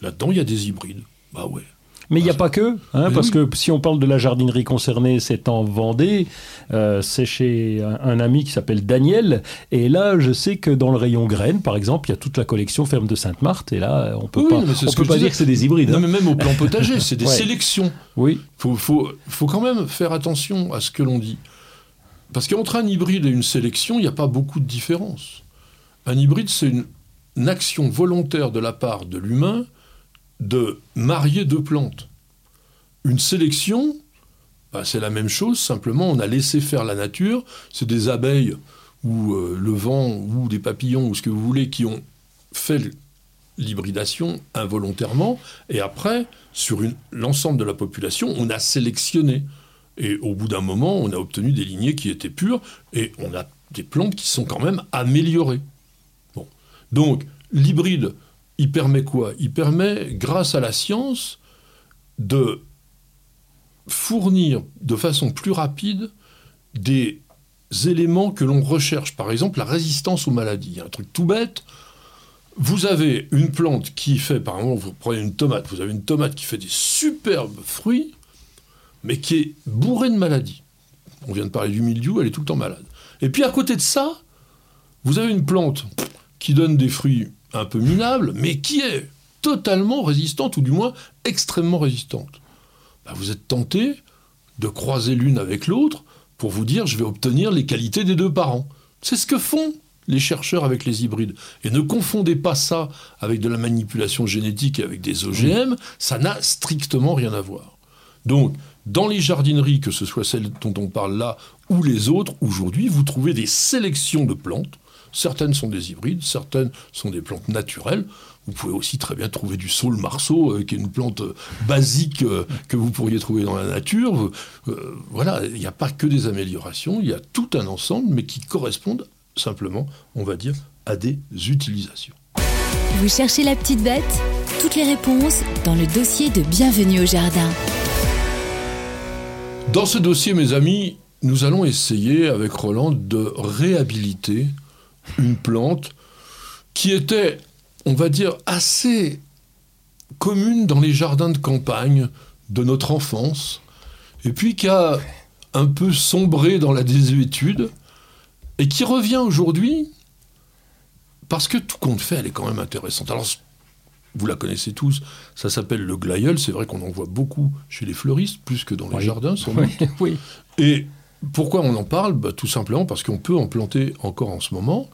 Là-dedans, il y a des hybrides. Bah ouais. Mais il n'y a pas que, hein, parce que si on parle de la jardinerie concernée, c'est en Vendée, euh, c'est chez un, un ami qui s'appelle Daniel, et là, je sais que dans le rayon graines, par exemple, il y a toute la collection ferme de Sainte-Marthe, et là, on peut Oui, pas, on ce peut pas dire que c'est des hybrides. Non, hein. mais même au plan potager, c'est des Ouais. sélections. Oui, faut, faut, faut quand même faire attention à ce que l'on dit. Parce qu'entre un hybride et une sélection, il n'y a pas beaucoup de différence. Un hybride, c'est une, une action volontaire de la part de l'humain de marier deux plantes. Une sélection, bah, c'est la même chose, simplement on a laissé faire la nature. C'est des abeilles ou euh, le vent ou des papillons ou ce que vous voulez qui ont fait l'hybridation involontairement. Et après, sur l'ensemble de la population, on a sélectionné. Et au bout d'un moment, on a obtenu des lignées qui étaient pures et on a des plantes qui sont quand même améliorées. Bon. Donc, l'hybride, il permet quoi? Il permet, grâce à la science, de fournir de façon plus rapide des éléments que l'on recherche. Par exemple, la résistance aux maladies. Un truc tout bête. Vous avez une plante qui fait, par exemple, vous prenez une tomate, vous avez une tomate qui fait des superbes fruits, mais qui est bourrée de maladies. On vient de parler du mildiou, elle est tout le temps malade. Et puis à côté de ça, vous avez une plante qui donne des fruits un peu minables, mais qui est totalement résistante, ou du moins extrêmement résistante. Bah, vous êtes tenté de croiser l'une avec l'autre pour vous dire je vais obtenir les qualités des deux parents. C'est ce que font les chercheurs avec les hybrides. Et ne confondez pas ça avec de la manipulation génétique et avec des OGM, ça n'a strictement rien à voir. Donc, dans les jardineries, que ce soit celles dont on parle là ou les autres, aujourd'hui, vous trouvez des sélections de plantes. Certaines sont des hybrides, certaines sont des plantes naturelles. Vous pouvez aussi très bien trouver du saule marceau, euh, qui est une plante euh, basique euh, que vous pourriez trouver dans la nature. Voilà, il n'y a pas que des améliorations, il y a tout un ensemble, mais qui correspondent simplement, on va dire, à des utilisations. Vous cherchez la petite bête? Toutes les réponses dans le dossier de Bienvenue au Jardin. Dans ce dossier, mes amis, nous allons essayer avec Roland de réhabiliter une plante qui était, on va dire, assez commune dans les jardins de campagne de notre enfance, et puis qui a un peu sombré dans la désuétude, et qui revient aujourd'hui parce que tout compte fait, elle est quand même intéressante. Alors, vous la connaissez tous, ça s'appelle le glaïeul, c'est vrai qu'on en voit beaucoup chez les fleuristes, plus que dans les Oui. jardins, sans doute. oui, oui. Et pourquoi on en parle Bah, Tout simplement parce qu'on peut en planter encore en ce moment.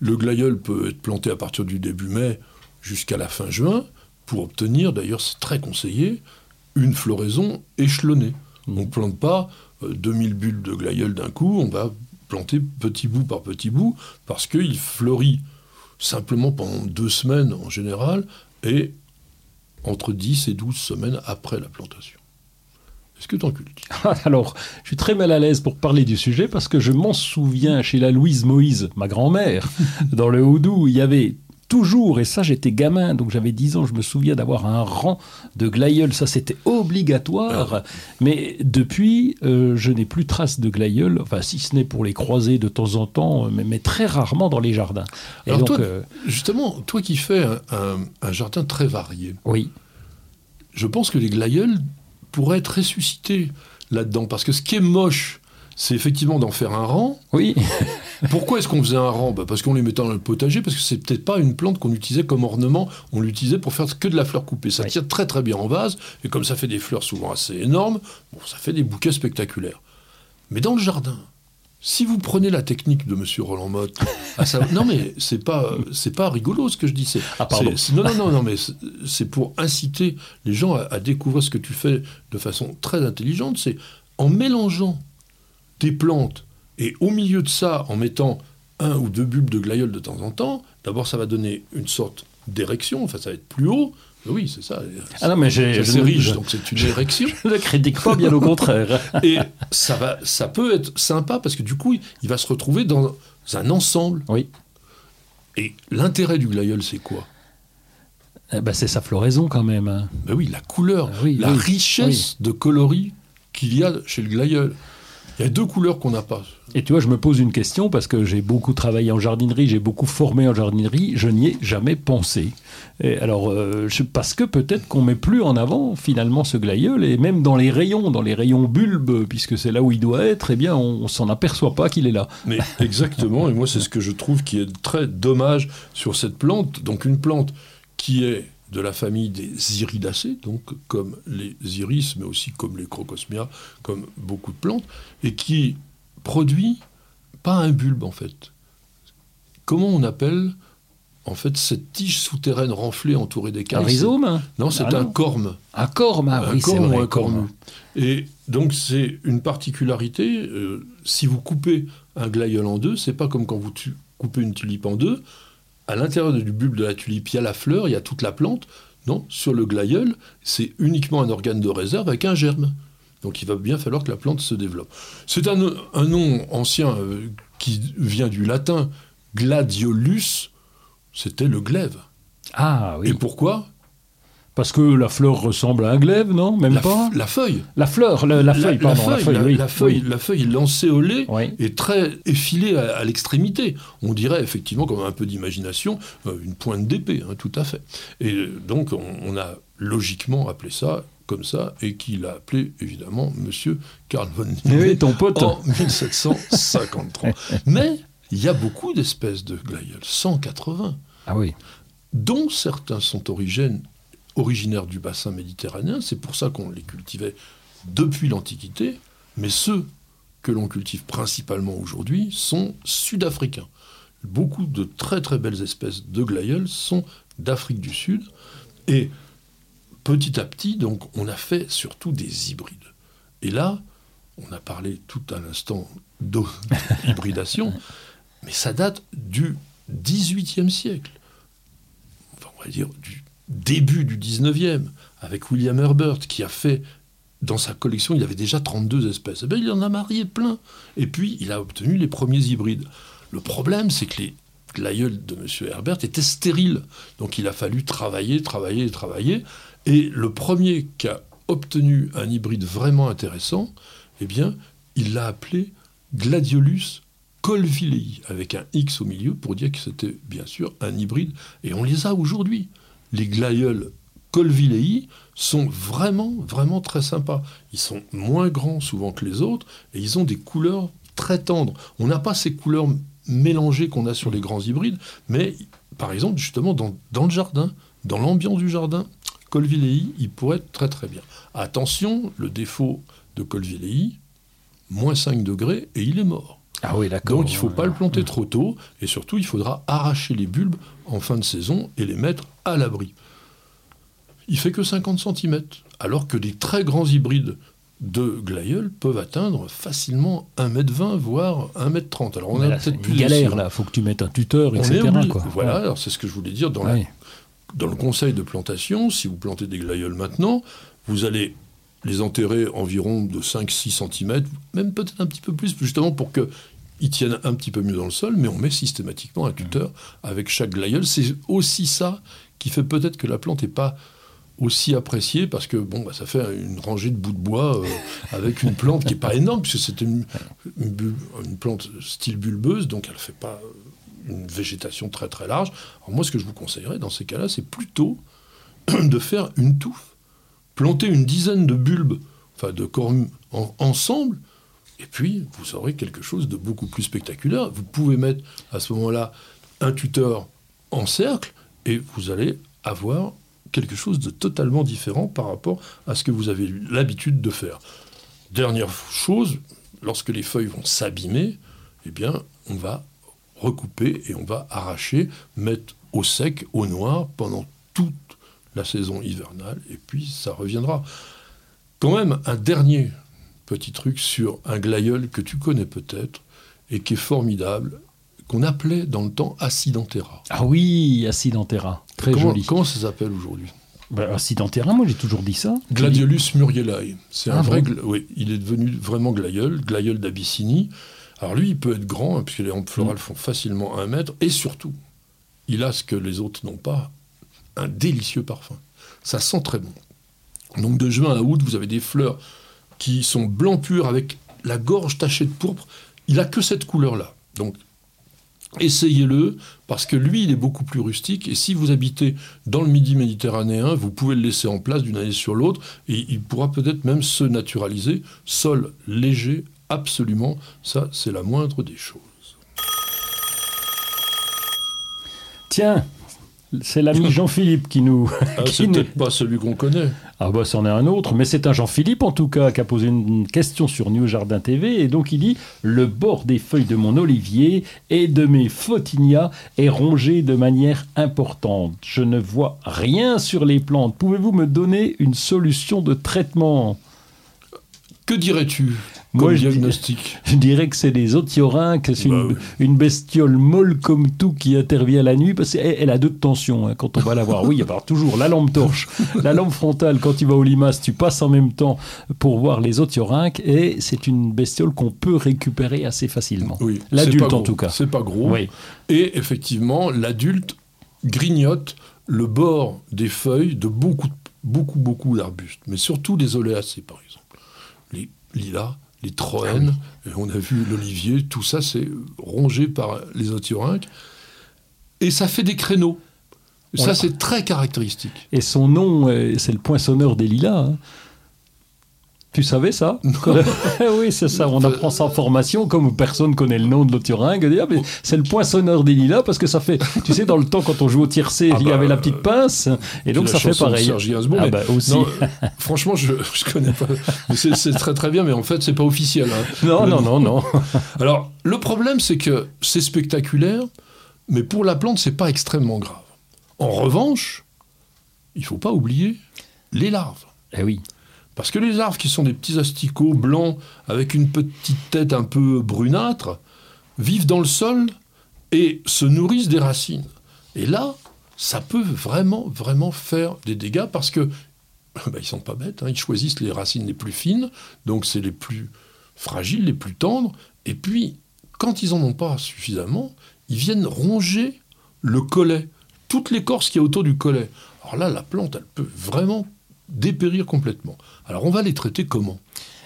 Le glaïeul peut être planté à partir du début mai jusqu'à la fin juin pour obtenir, d'ailleurs c'est très conseillé, une floraison échelonnée. On ne plante pas euh, 2000 bulles de glaïeul d'un coup, on va planter petit bout par petit bout parce qu'il fleurit simplement pendant deux semaines en général et entre 10 et 12 semaines après la plantation. Est-ce que tu en cultives Alors, je suis très mal à l'aise pour parler du sujet parce que je m'en souviens chez la Louise Moïse, ma grand-mère, dans le Houdou, il y avait toujours, et ça j'étais gamin, donc j'avais 10 ans, je me souviens d'avoir un rang de glaïeul, ça c'était obligatoire, mais depuis, euh, je n'ai plus trace de glaïeul, enfin si ce n'est pour les croiser de temps en temps, mais, mais très rarement dans les jardins. Et Alors donc, toi, euh, Justement, toi qui fais un, un- un jardin très varié, oui, je pense que les glaïeuls pourraient être ressuscités là-dedans. Parce que ce qui est moche, c'est effectivement d'en faire un rang, oui, Pourquoi est-ce qu'on faisait un rang? Bah, Parce qu'on les mettait dans le potager, parce que c'est peut-être pas une plante qu'on utilisait comme ornement, on l'utilisait pour faire que de la fleur coupée. Ça tient très très bien en vase, et comme ça fait des fleurs souvent assez énormes, bon, ça fait des bouquets spectaculaires. Mais dans le jardin, si vous prenez la technique de Monsieur Roland Motte, non mais c'est pas c'est pas rigolo ce que je dis. C'est, ah, non non non non mais c'est pour inciter les gens à, découvrir ce que tu fais de façon très intelligente. C'est en mélangeant des plantes et au milieu de ça en mettant un ou deux bulbes de glaïeul de temps en temps. D'abord ça va donner une sorte d'érection, enfin ça va être plus haut. Oui, c'est ça. Ah non, mais j'ai, riche, donc c'est une érection. Je ne critique pas, bien au contraire. Et ça, va, ça peut être sympa parce que du coup, il va se retrouver dans un ensemble. Oui. Et l'intérêt du glaïeul, c'est quoi? Eh ben, C'est sa floraison quand même. Ben oui, la couleur, ah la richesse de coloris qu'il y a chez le glaïeul. Il y a deux couleurs qu'on n'a pas. Et tu vois, je me pose une question parce que j'ai beaucoup travaillé en jardinerie, j'ai beaucoup formé en jardinerie, je n'y ai jamais pensé. Et alors, euh, parce que peut-être qu'on met plus en avant finalement ce glaïeul et même dans les rayons, dans les rayons bulbes, puisque c'est là où il doit être, eh bien, on, on s'en aperçoit pas qu'il est là. Mais exactement, et moi c'est ce que je trouve qui est très dommage sur cette plante. Donc une plante qui est de la famille des iridacées, donc comme les iris, mais aussi comme les crocosmia, comme beaucoup de plantes, et qui produit pas un bulbe en fait. Comment on appelle en fait cette tige souterraine renflée entourée d'écailles Un rhizome? Non, c'est ah un corme. Un corme, ah un corme ou un cornu. Et donc c'est une particularité. Euh, si vous coupez un glaïeul en deux, c'est pas comme quand vous coupez une tulipe en deux à l'intérieur du bulbe de la tulipe, il y a la fleur, il y a toute la plante. Non, sur le glaïeul, c'est uniquement un organe de réserve avec un germe. Donc il va bien falloir que la plante se développe. C'est un, nom ancien euh, qui vient du latin gladiolus, c'était le glaive. Ah oui. Et pourquoi? Parce que la fleur ressemble à un glaive, non? Même pas? La feuille. La fleur, la, feuille, pardon. La feuille, oui. la, feuille, la feuille lancéolée est très effilée à, l'extrémité. On dirait effectivement, comme un peu d'imagination, euh, une pointe d'épée, hein, tout à fait. Et donc, on, a logiquement appelé ça comme ça, et qu'il a appelé évidemment Monsieur Karl von Linné ton pote. en 1753. Mais il y a beaucoup d'espèces de glaïeuls, 180. Ah oui. Dont certains sont origines originaires du bassin méditerranéen, c'est pour ça qu'on les cultivait depuis l'Antiquité, mais ceux que l'on cultive principalement aujourd'hui sont sud-africains. Beaucoup de très très belles espèces de glaïeuls sont d'Afrique du Sud, et petit à petit, on a fait surtout des hybrides. Et là, on a parlé tout à l'instant d'hybridation, mais ça date du XVIIIe siècle. Enfin, on va dire du début du 19e, avec William Herbert, qui a fait, dans sa collection, il avait déjà 32 espèces. Eh bien, il en a marié plein. Et puis, il a obtenu les premiers hybrides. Le problème, c'est que les glaïeuls de M. Herbert étaient stériles. Donc, il a fallu travailler, travailler, travailler. Et le premier qui a obtenu un hybride vraiment intéressant, eh bien, il l'a appelé Gladiolus colvillei, avec un X au milieu pour dire que c'était bien sûr un hybride. Et on les a aujourd'hui les glaïeuls colvillei sont vraiment, vraiment très sympas. Ils sont moins grands souvent que les autres et ils ont des couleurs très tendres. On n'a pas ces couleurs mélangées qu'on a sur les grands hybrides, mais par exemple, justement, dans, le jardin, dans l'ambiance du jardin, colvillei, il pourrait être très très bien. Attention, le défaut de colvillei, moins 5 degrés et il est mort. Ah oui, d'accord. Donc il ne faut pas le planter trop tôt et surtout il faudra arracher les bulbes en fin de saison et les mettre à l'abri. Il fait que 50 cm, alors que les très grands hybrides de glaïeul peuvent atteindre facilement 1m20, voire 1m30. Alors on a peut-être plus galère là, faut que tu mettes un tuteur, etc. Voilà, c'est ce que je voulais dire dans, dans le conseil de plantation. Si vous plantez des glaïeuls maintenant, vous allez les enterrer environ de 5-6 cm, même peut-être un petit peu plus, justement pour que ils tiennent un petit peu mieux dans le sol, mais on met systématiquement un tuteur avec chaque glaïeul. C'est aussi ça qui fait peut-être que la plante n'est pas aussi appréciée parce que bon, bah, ça fait une rangée de bouts de bois euh, avec une plante qui n'est pas énorme, puisque c'est une, une, plante style bulbeuse, donc elle ne fait pas une végétation très très large. Alors moi, ce que je vous conseillerais dans ces cas-là, c'est plutôt de faire une touffe, planter une dizaine de bulbes, enfin de cornes ensemble, Et puis, vous aurez quelque chose de beaucoup plus spectaculaire. Vous pouvez mettre à ce moment-là un tuteur en cercle et vous allez avoir quelque chose de totalement différent par rapport à ce que vous avez l'habitude de faire. Dernière chose, lorsque les feuilles vont s'abîmer, eh bien, on va recouper et on va arracher, mettre au sec, au noir, pendant toute la saison hivernale, et puis ça reviendra. Quand même, un dernier petit truc sur un glaïeul que tu connais peut-être, et qui est formidable, qu'on appelait dans le temps Acidentera. Ah oui, Acidentera, très comment, joli. Comment ça s'appelle aujourd'hui? Bah, Acidentera, moi j'ai toujours dit ça. Gladiolus murielae. C'est Ah un vrai. bon? Oui, il est devenu vraiment glaïeul, glaïeul d'Abyssinie. Alors lui, il peut être grand, hein, puisque les rampes Mm. florales font facilement un mètre, et surtout, il a ce que les autres n'ont pas, un délicieux parfum. Ça sent très bon. Donc de juin à août, vous avez des fleurs qui sont blanc pur avec la gorge tachée de pourpre. Il a que cette couleur-là. Donc essayez-le parce que lui, il est beaucoup plus rustique. Et si vous habitez dans le Midi méditerranéen, vous pouvez le laisser en place d'une année sur l'autre et il pourra peut-être même se naturaliser. Sol léger, absolument. Ça, c'est la moindre des choses. Tiens, c'est l'ami Jean-Philippe qui nous. Ah, qui c'est nous- peut-être pas celui qu'on connaît. Ah bah c'en est un autre, mais c'est un Jean-Philippe en tout cas qui a posé une question sur New Jardin TV et donc il dit le bord des feuilles de mon olivier et de mes photinia est rongé de manière importante. Je ne vois rien sur les plantes. Pouvez-vous me donner une solution de traitement? Que dirais-tu Moi, je diagnostic Je dirais que c'est des othyorynques, c'est Bah une, oui. une bestiole molle comme tout qui intervient la nuit, parce qu'elle elle a deux tensions hein, quand on va la voir. Oui, il y a toujours la lampe torche, la lampe frontale, quand tu vas au limace, tu passes en même temps pour voir les othyorynques, et c'est une bestiole qu'on peut récupérer assez facilement. Oui, L'adulte, en tout cas. C'est pas gros. Oui. Et effectivement, l'adulte grignote le bord des feuilles de beaucoup, beaucoup, beaucoup d'arbustes, mais surtout les oléacées, par exemple. Lilas, les troènes, et on a vu l'olivier, tout ça, c'est rongé par les othyorynques. Et ça fait des créneaux. Ça, c'est très caractéristique. Et son nom, c'est le poinçonneur des lilas. hein. Tu savais ça Oui, c'est ça. On apprend ça en formation, comme personne connaît le nom de l'othyorynque. Ah, mais C'est le poinçonneur des lilas parce que ça fait. Tu sais, dans le temps, quand on joue au tiercé, Ah il y bah, avait la petite pince, et donc ça fait de pareil. Serge Gainsbourg, Ah bah, aussi. Non, euh, franchement, je ne connais pas. C'est très très bien, mais en fait, c'est pas officiel. hein. Non, non, nom. non, non. Alors, le problème, c'est que c'est spectaculaire, mais pour la plante, c'est pas extrêmement grave. En revanche, il faut pas oublier les larves. Eh oui. Parce que les larves, qui sont des petits asticots blancs avec une petite tête un peu brunâtre, vivent dans le sol et se nourrissent des racines. Et là, ça peut vraiment, vraiment faire des dégâts parce que bah, ils sont pas bêtes. hein, ils choisissent les racines les plus fines, donc c'est les plus fragiles, les plus tendres. Et puis, quand ils en ont pas suffisamment, ils viennent ronger le collet, toute l'écorce qui est autour du collet. Alors là, la plante, elle peut vraiment dépérir complètement. Alors on va les traiter comment?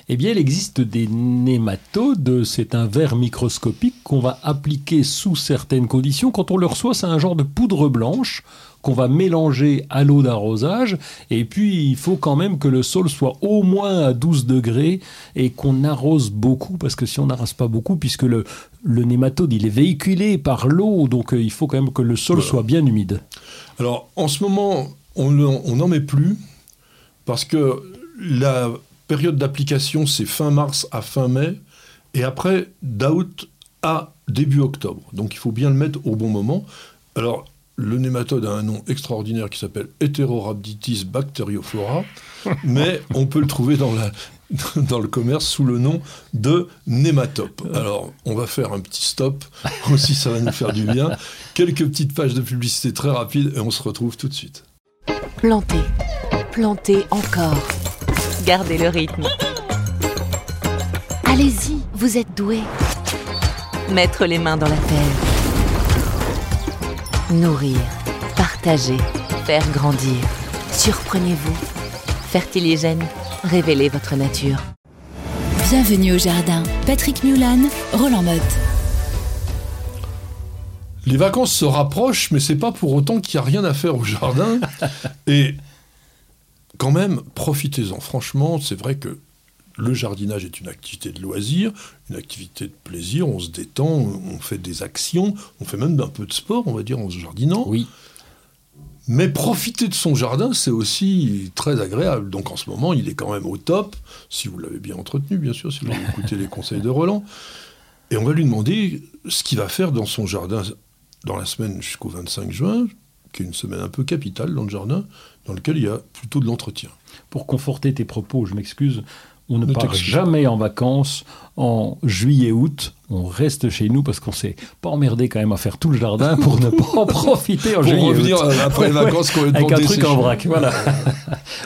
Eh bien, il existe des nématodes. C'est un verre microscopique qu'on va appliquer sous certaines conditions. Quand on le reçoit, c'est un genre de poudre blanche qu'on va mélanger à l'eau d'arrosage. Et puis, il faut quand même que le sol soit au moins à 12 degrés et qu'on arrose beaucoup, parce que si on n'arrose pas beaucoup, puisque le, le nématode, il est véhiculé par l'eau, donc euh, il faut quand même que le sol Voilà. soit bien humide. Alors en ce moment, on n'en met plus parce que la période d'application, c'est fin mars à fin mai, et après d'août à début octobre. Donc il faut bien le mettre au bon moment. Alors le nématode a un nom extraordinaire qui s'appelle Heterorhabditis bacterioflora, mais on peut le trouver dans, la, dans le commerce sous le nom de nématope. Alors on va faire un petit stop, aussi ça va nous faire du bien. Quelques petites pages de publicité très rapides et on se retrouve tout de suite. Plantez, plantez encore. Gardez le rythme. Allez-y, vous êtes doués. Mettre les mains dans la terre. Nourrir, partager, faire grandir. Surprenez-vous. Fertiligène, révélez votre nature. Bienvenue au jardin. Patrick Mulan, Roland Motte. Les vacances se rapprochent, mais c'est pas pour autant qu'il n'y a rien à faire au jardin. Et quand même, profitez-en. Franchement, c'est vrai que le jardinage est une activité de loisir, une activité de plaisir, on se détend, on fait des actions, on fait même un peu de sport, on va dire, en se jardinant. Oui. Mais profiter de son jardin, c'est aussi très agréable. Donc en ce moment, il est quand même au top, si vous l'avez bien entretenu, bien sûr, si vous écouté les conseils de Roland. Et on va lui demander ce qu'il va faire dans son jardin dans la semaine jusqu'au 25 juin, qui est une semaine un peu capitale dans le jardin, dans lequel il y a plutôt de l'entretien. Pour conforter tes propos, je m'excuse, on ne Ne part jamais en vacances en juillet-août. On reste chez nous parce qu'on s'est pas emmerdé quand même à faire tout le jardin pour ne pas en profiter en Pour juillet-août. revenir après les vacances complètement Avec un truc en vrac, voilà.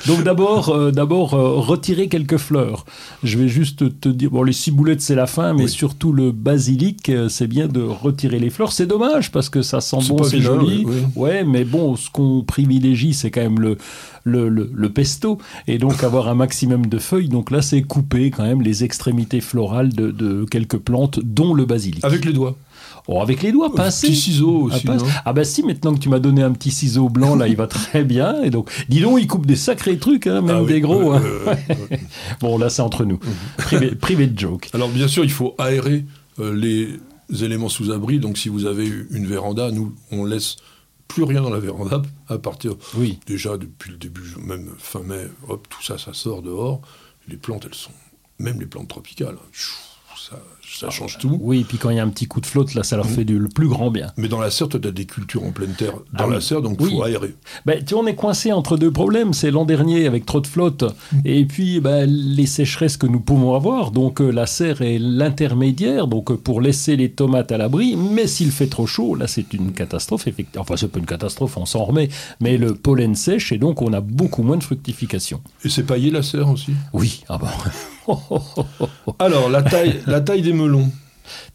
Donc d'abord, euh, d'abord euh, retirer quelques fleurs. Je vais juste te dire, bon les ciboulettes c'est la fin, mais Oui. surtout le basilic, euh, c'est bien de retirer les fleurs. C'est dommage parce que ça sent bon, c'est joli. oui, oui. Ouais, mais bon, ce qu'on privilégie, c'est quand même le, le, le, le pesto, et donc avoir un maximum de feuilles. Donc là, c'est couper quand même les extrémités florales de, de quelques plantes, dont le basilic. Avec les doigts. Oh, avec les doigts, pincer. Petit ciseau Ah, aussi. non Ah bah si, maintenant que tu m'as donné un petit ciseau blanc, là, il va très bien. Et donc, dis donc, il coupe des sacrés trucs, hein, même Ah oui, des gros. euh, hein. euh, euh. Bon, là, c'est entre nous. Privé, privé de joke. Alors bien sûr, il faut aérer euh, les éléments sous abri. Donc si vous avez une véranda, nous, on laisse plus rien dans la véranda à partir Oui. déjà depuis le début, même fin mai, hop, tout ça, ça sort dehors. Les plantes, elles sont, même les plantes tropicales, hein, ça, ça change tout. Oui, et puis quand il y a un petit coup de flotte, là, ça leur fait du, le plus grand bien. Mais dans la serre, tu as des cultures en pleine terre dans Ah la serre, donc il Oui. faut aérer. Ben, tu vois, on est coincé entre deux problèmes. C'est l'an dernier avec trop de flotte et puis ben, les sécheresses que nous pouvons avoir. Donc euh, la serre est l'intermédiaire donc euh, pour laisser les tomates à l'abri. Mais s'il fait trop chaud, là c'est une catastrophe. Effectivement. Enfin, c'est pas une catastrophe, on s'en remet. Mais le pollen sèche et donc on a beaucoup moins de fructification. Et c'est paillé la serre aussi? Oui, ah bon. Alors, la taille, la taille des melons.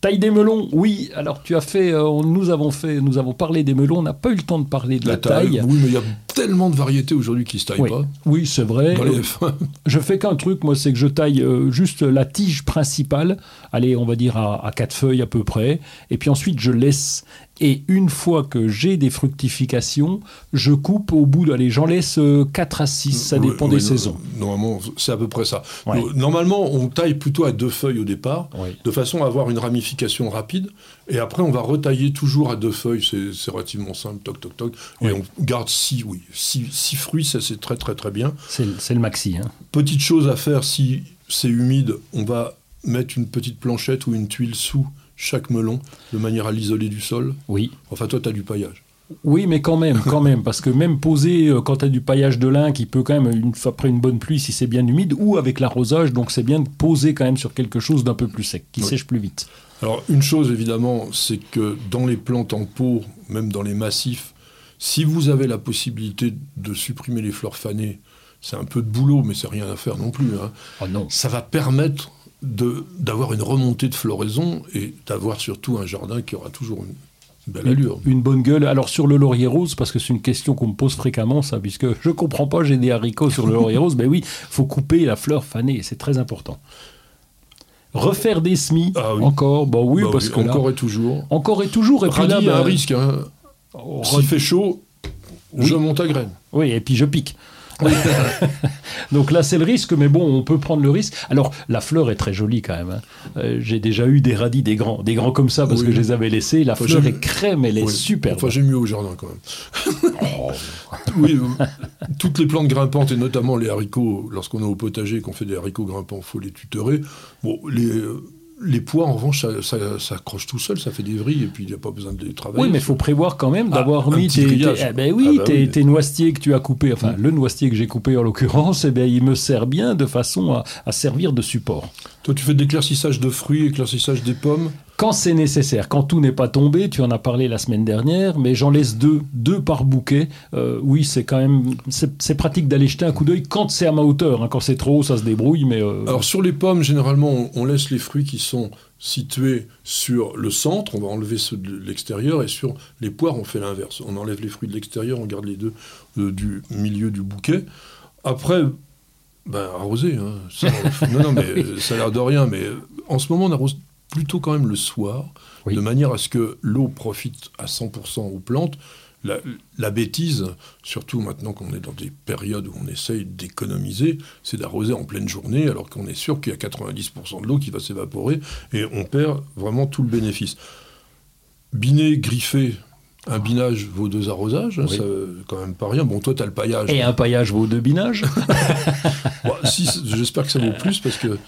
Taille des melons, oui. Alors tu as fait, euh, nous avons fait, nous avons parlé des melons. On n'a pas eu le temps de parler de la, taille. Oui, mais il y a tellement de variétés aujourd'hui qui se taillent Oui, pas. oui c'est vrai. Dans les F1. Je fais qu'un truc, moi, c'est que je taille euh, juste la tige principale, allez, on va dire à, à quatre feuilles à peu près, et puis ensuite je laisse. Et une fois que j'ai des fructifications, je coupe au bout, de- allez, j'en laisse 4 à 6, ça dépend oui, des saisons. Normalement, c'est à peu près ça. Ouais. Euh, Normalement, on taille plutôt à deux feuilles au départ, Oui. de façon à avoir une ramification rapide. Et après, on va retailler toujours à deux feuilles. C'est relativement simple, toc, toc, toc. Et on garde six, oui, six, six fruits, ça c'est très, très, très bien. C'est le- c'est le maxi. Hein. Petite chose à faire, si c'est humide, on va mettre une petite planchette ou une tuile sous chaque melon, de manière à l'isoler du sol. Oui. Enfin, toi, tu as du paillage. Oui, mais quand même, quand même, parce que même poser euh, quand tu as du paillage de lin qui peut quand même, une, fois après une bonne pluie, si c'est bien humide, ou avec l'arrosage, donc c'est bien de poser quand même sur quelque chose d'un peu plus sec, qui Oui. sèche plus vite. Alors, une chose, évidemment, c'est que dans les plantes en pot, même dans les massifs, si vous avez la possibilité de supprimer les fleurs fanées, c'est un peu de boulot, mais c'est rien à faire non plus. hein. Oh non. Ça va permettre d'avoir une remontée de floraison et d'avoir surtout un jardin qui aura toujours une belle allure. Une bonne gueule. Alors sur le laurier rose, parce que c'est une question qu'on me pose fréquemment, ça, puisque je comprends pas, j'ai des haricots sur le laurier rose, mais oui, faut couper la fleur fanée, c'est très important. Refaire des semis, Ah oui. encore, bah oui, Bah parce oui, que là- encore et toujours. encore et toujours, et puis là, il y a un bah, risque. Hein. oh, S'il fait chaud, Oui. je monte à graines. Oui, et puis je pique. Donc là, c'est le risque, mais bon, on peut prendre le risque. Alors, la fleur est très jolie quand même. hein. Euh, J'ai déjà eu des radis, des grands, des grands comme ça, parce Oui. que je les avais laissés. La Enfin, fleur est crème, elle est Oui. superbe. Enfin, j'ai mieux au jardin quand même. Oh. oui, euh, toutes les plantes grimpantes, et notamment les haricots, lorsqu'on est au potager, qu'on fait des haricots grimpants, faut les tutorer. Bon, les, euh, les pois, en revanche, ça, ça, tout seul, ça fait des vrilles, et puis il n'y a pas besoin de travailler. Oui, mais il faut prévoir quand même Ah, d'avoir mis tes, grillage. tes- eh ben oui, Ah bah tes, oui. tes noisetiers que tu as coupés, enfin le noisetier que j'ai coupé en l'occurrence, eh ben, il me sert bien de façon à, à servir de support. Toi, tu fais de l'éclaircissage de fruits, éclaircissage des pommes. Quand c'est nécessaire, quand tout n'est pas tombé, tu en as parlé la semaine dernière, mais j'en laisse deux, deux par bouquet. Euh, oui, c'est quand même, c'est pratique d'aller jeter un coup d'œil quand c'est à ma hauteur. hein. Quand c'est trop haut, ça se débrouille, mais euh, Alors, sur les pommes, généralement, on, laisse les fruits qui sont situés sur le centre, on va enlever ceux de l'extérieur, et sur les poires, on fait l'inverse. On enlève les fruits de l'extérieur, on garde les deux euh, du milieu du bouquet. Après, ben, arroser. hein. Ça, non, non, mais ça a l'air de rien, mais en ce moment, on arrose plutôt quand même le soir, Oui. de manière à ce que l'eau profite à 100% aux plantes. la, la bêtise, surtout maintenant qu'on est dans des périodes où on essaye d'économiser, c'est d'arroser en pleine journée alors qu'on est sûr qu'il y a 90% de l'eau qui va s'évaporer et on perd vraiment tout le bénéfice. Biner, griffer, un binage vaut deux arrosages, hein, Oui. ça, quand même pas rien. Bon, toi, tu as le paillage. Et un paillage vaut deux binages Bon, si, J'espère que ça vaut plus parce que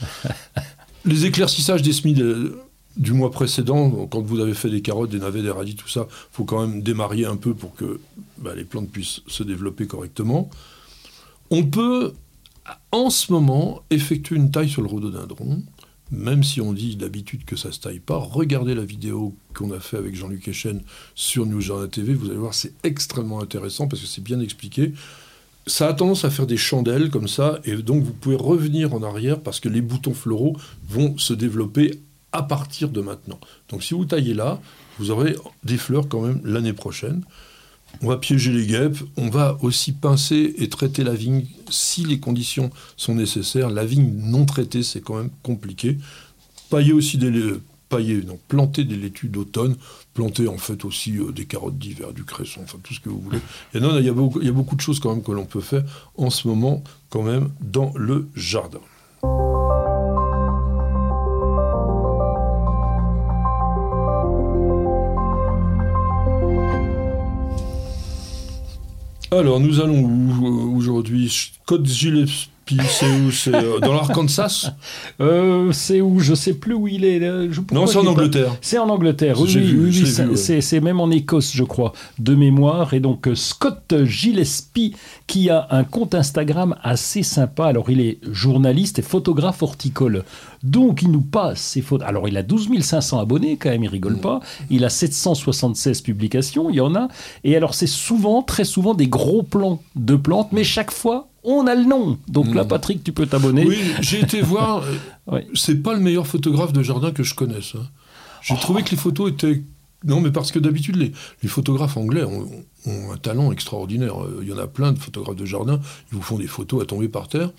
les éclaircissages des semis de- du mois précédent, quand vous avez fait des carottes, des navets, des radis, tout ça, faut quand même démarrer un peu pour que bah, les plantes puissent se développer correctement. On peut, en ce moment, effectuer une taille sur le rhododendron, même si on dit d'habitude que ça se taille pas. Regardez la vidéo qu'on a fait avec Jean-Luc Echen sur Journal TV, vous allez voir, c'est extrêmement intéressant parce que c'est bien expliqué ça a tendance à faire des chandelles comme ça, et donc vous pouvez revenir en arrière parce que les boutons floraux vont se développer à partir de maintenant. Donc si vous taillez là, vous aurez des fleurs quand même l'année prochaine. On va piéger les guêpes, on va aussi pincer et traiter la vigne si les conditions sont nécessaires. La vigne non traitée, c'est quand même compliqué. Pailler aussi des pailler, non, planter des laitues d'automne, planter en fait aussi euh, des carottes d'hiver, du cresson, enfin tout ce que vous voulez. Et non, il y, a beaucoup, il y a beaucoup de choses quand même que l'on peut faire en ce moment quand même dans le jardin. Alors, nous allons euh, aujourd'hui? Scott Gillespie, c'est où C'est euh, dans l'Arkansas Euh, c'est où Je sais plus où il est. Je- Non, c'est en pas- Angleterre. C'est en Angleterre, oui, oui, vu, oui, je oui, l'ai c'est- vu, ouais. c'est c'est même en Écosse, je crois, de mémoire. Et donc, euh, Scott Gillespie, qui a un compte Instagram assez sympa. Alors, il est journaliste et photographe horticole. Donc, il nous passe ses photos. Alors, il a 12 500 abonnés, quand même, il rigole pas. Il a 776 publications, il y en a. Et alors, c'est souvent, très souvent, des gros plans de plantes, mais chaque fois, on a le nom. Donc là, Mm. Patrick, tu peux t'abonner. Oui, j'ai été voir. euh. C'est pas le meilleur photographe de jardin que je connaisse. hein. J'ai Oh. trouvé que les photos étaient. Non, mais parce que d'habitude, les, les photographes anglais ont, ont un talent extraordinaire. Euh, Il y en a plein de photographes de jardin. Ils vous font des photos à tomber par terre.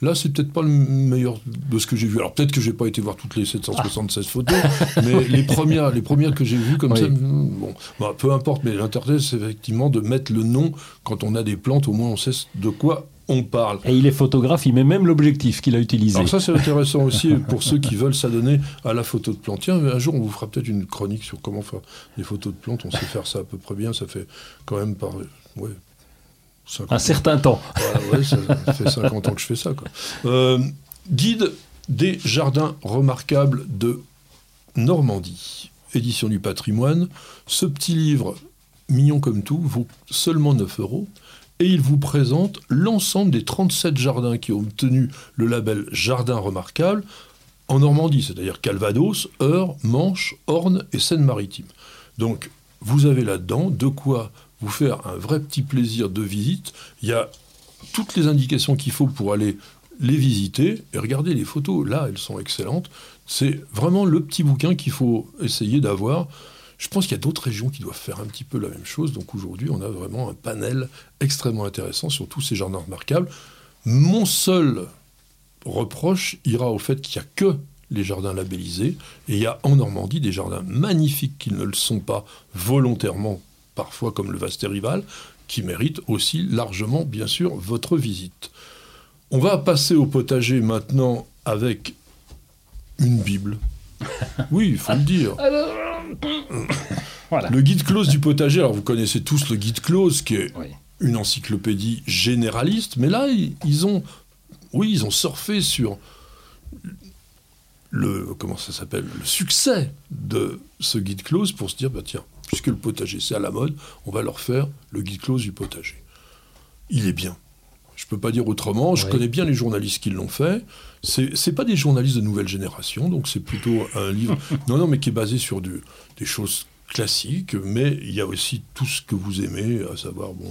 Là, c'est peut-être pas le meilleur de ce que j'ai vu. Alors peut-être que j'ai pas été voir toutes les 776 photos, mais les premières, les premières que j'ai vues comme Oui. ça, bon, bah, peu importe. Mais l'intérêt, c'est effectivement de mettre le nom quand on a des plantes. Au moins, on sait de quoi on parle. Et il est photographe, il met même l'objectif qu'il a utilisé. Alors ça c'est intéressant aussi pour ceux qui veulent s'adonner à la photo de plante. Tiens, un jour on vous fera peut-être une chronique sur comment faire des photos de plantes. On sait faire ça à peu près bien. Ça fait quand même par ouais, 50 un certain temps. voilà, ouais, ça fait 50 ans que je fais ça. Quoi. Euh, guide des jardins remarquables de Normandie, édition du patrimoine. Ce petit livre, mignon comme tout, vaut seulement 9 euros. Et il vous présente l'ensemble des 37 jardins qui ont obtenu le label Jardin remarquable en Normandie, c'est-à-dire Calvados, Eure, Manche, Orne et Seine-Maritime. Donc, vous avez là-dedans de quoi vous faire un vrai petit plaisir de visite. Il y a toutes les indications qu'il faut pour aller les visiter. Et regardez les photos, là, elles sont excellentes. C'est vraiment le petit bouquin qu'il faut essayer d'avoir. Je pense qu'il y a d'autres régions qui doivent faire un petit peu la même chose. Donc aujourd'hui, on a vraiment un panel extrêmement intéressant sur tous ces jardins remarquables. Mon seul reproche ira au fait qu'il n'y a que les jardins labellisés. Et il y a en Normandie des jardins magnifiques qui ne le sont pas volontairement, parfois comme le Vasterival, qui méritent aussi largement, bien sûr, votre visite. On va passer au potager maintenant avec une Bible. Oui, il faut le dire. Voilà. Le guide close du potager, alors vous connaissez tous le guide close qui est Oui. une encyclopédie généraliste, mais là ils, ils ont, oui, ils ont surfé sur le comment ça s'appelle, le succès de ce guide close pour se dire bah tiens, puisque le potager c'est à la mode, on va leur faire le guide close du potager. Il est bien. Je peux pas dire autrement. Je connais bien les journalistes qui l'ont fait. C'est c'est pas des journalistes de nouvelle génération, donc c'est plutôt un livre. Non, non, mais qui est basé sur du- des choses classiques, mais il y a aussi tout ce que vous aimez, à savoir bon,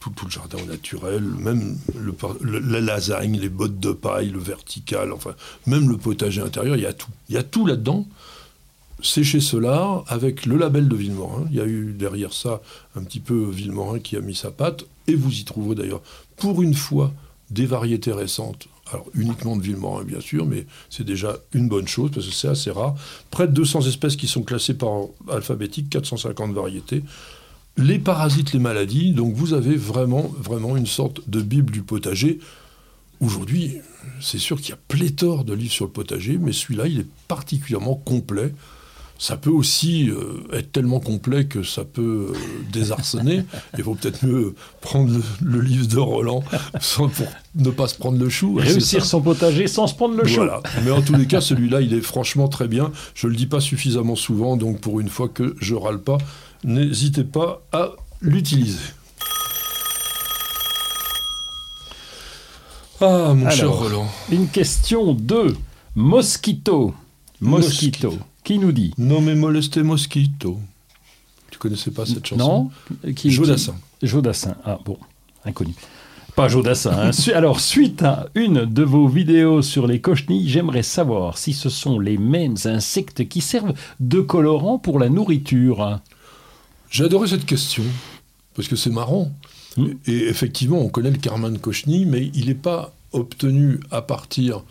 tout, tout le jardin au naturel, même le- la lasagne, les bottes de paille, le vertical, enfin, même le potager intérieur, il y a tout. Il y a tout là-dedans. Chez Solar, avec le label de Villemorin. Il y a eu derrière ça un petit peu Villemorin qui a mis sa patte, et vous y trouverez d'ailleurs, pour une fois, des variétés récentes. Alors uniquement de Villemorin, bien sûr, mais c'est déjà une bonne chose, parce que c'est assez rare. Près de 200 espèces qui sont classées par alphabétique, 450 variétés. les parasites, les maladies. Donc vous avez vraiment, vraiment une sorte de Bible du potager. Aujourd'hui, c'est sûr qu'il y a pléthore de livres sur le potager, mais celui-là, il est particulièrement complet. Ça peut aussi euh, être tellement complet que ça peut euh, désarçonner. Il vaut peut-être mieux prendre le, le livre de Roland sans, pour ne pas se prendre le chou. hein, Réussir son potager sans se prendre le voilà. Mais en tous les cas, celui-là, il est franchement très bien. Je le dis pas suffisamment souvent, donc pour une fois que je râle pas, n'hésitez pas à l'utiliser. Ah, mon cher Roland. Une question de Mosquito. Mosquito. Mosquito. Qui nous dit Non mais molesté mosquito. Tu connaissais pas cette chanson Non qui, Jodassin. qui- Jodassin. Ah bon, inconnu. Pas Jodassin. hein. Alors, suite à une de vos vidéos sur les cochenilles, j'aimerais savoir si ce sont les mêmes insectes qui servent de colorant pour la nourriture. J'ai adoré cette question, parce que c'est marrant. Mm. Et effectivement, on connaît le carmin de cochenille, mais il n'est pas obtenu à partir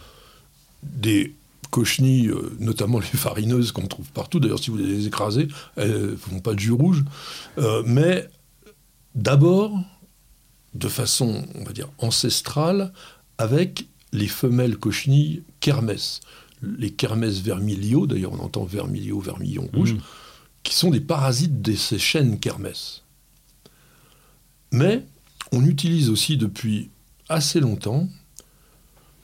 des cochenilles, euh, notamment les farineuses qu'on trouve partout. D'ailleurs, si vous les écrasez, elles ne font pas de jus rouge. Euh, mais d'abord, de façon, on va dire, ancestrale, avec les femelles cochenilles kermès. Les kermès vermilio, d'ailleurs on entend vermilio, vermillon rouge, Mm. qui sont des parasites de ces chênes kermès. Mais on utilise aussi depuis assez longtemps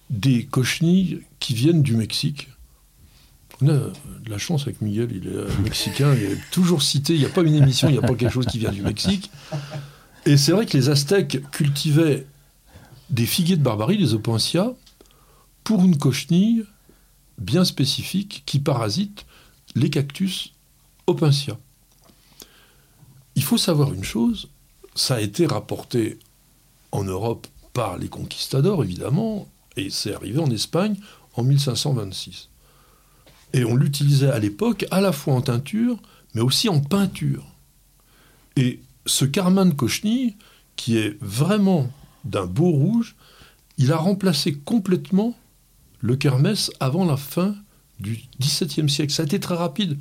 des cochenilles qui viennent du Mexique. On a de la chance avec Miguel, il est mexicain, il est toujours cité, il n'y a pas une émission, il n'y a pas quelque chose qui vient du Mexique. Et c'est vrai que les Aztèques cultivaient des figuiers de Barbarie, des opuntia, pour une cochenille bien spécifique qui parasite les cactus opuntia. Il faut savoir une chose, ça a été rapporté en Europe par les conquistadors, évidemment, et c'est arrivé en Espagne en 1526. Et on l'utilisait à l'époque à la fois en teinture, mais aussi en peinture. Et ce carmin de cochenille, qui est vraiment d'un beau rouge, il a remplacé complètement le kermès avant la fin du XVIIe siècle. Ça a été très rapide.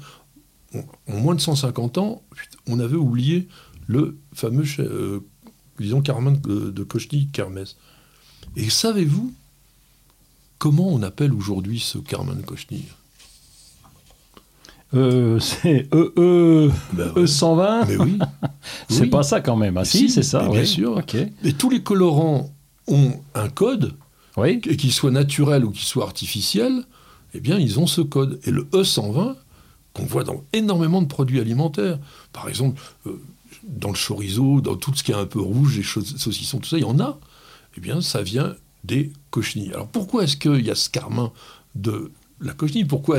En moins de 150 ans, on avait oublié le fameux, euh, disons, carmin de, de cochenille kermès. Et savez-vous comment on appelle aujourd'hui ce carmin de cochenille Euh, c'est EE Ben ouais. E120 Mais oui. C'est Oui. pas ça quand même. Ah si, Si, c'est ça. bien sûr. Ok. Et tous les colorants ont un code, Oui. et qu'ils soient naturels ou qu'ils soient artificiels, eh bien, ils ont ce code. Et le E120, qu'on voit dans énormément de produits alimentaires, par exemple, euh, dans le chorizo, dans tout ce qui est un peu rouge, les saucissons, tout ça, il y en a. Eh bien, ça vient des cochenilles. Alors, pourquoi est-ce qu'il y a ce carmin de la cochenille? Pourquoi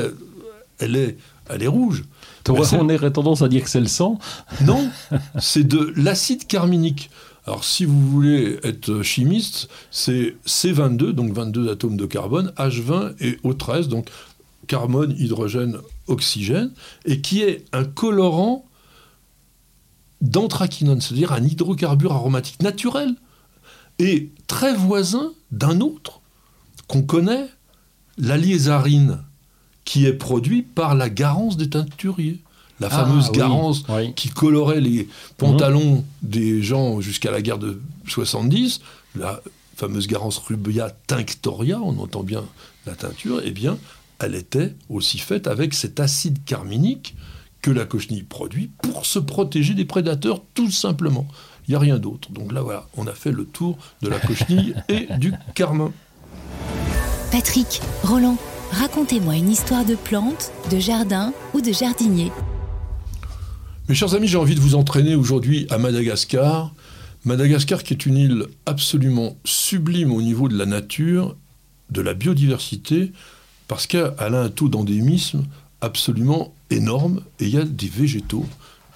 elle est, elle est rouge? Ben, on aurait tendance à dire que c'est le sang. non, c'est de l'acide carminique. Alors, si vous voulez être chimiste, c'est C22, donc 22 atomes de carbone, H20 et O13, donc carbone, hydrogène, oxygène, et qui est un colorant d'anthraquinone, c'est-à-dire un hydrocarbure aromatique naturel, et très voisin d'un autre qu'on connaît, l'aliésarine, qui est produit par la garance des teinturiers. La fameuse Ah, oui. garance Oui. qui colorait les pantalons des gens jusqu'à la guerre de 70, la fameuse Garance rubia tinctoria, on entend bien la teinture, eh bien, elle était aussi faite avec cet acide carminique que la cochenille produit pour se protéger des prédateurs, tout simplement. Il n'y a rien d'autre. Donc là, voilà, on a fait le tour de la cochenille et du carmin. Patrick, Roland, racontez-moi une histoire de plante, de jardin ou de jardinier. Mes chers amis, j'ai envie de vous entraîner aujourd'hui à Madagascar. Madagascar qui est une île absolument sublime au niveau de la nature, de la biodiversité, parce qu'elle a un taux d'endémisme absolument énorme et il y a des végétaux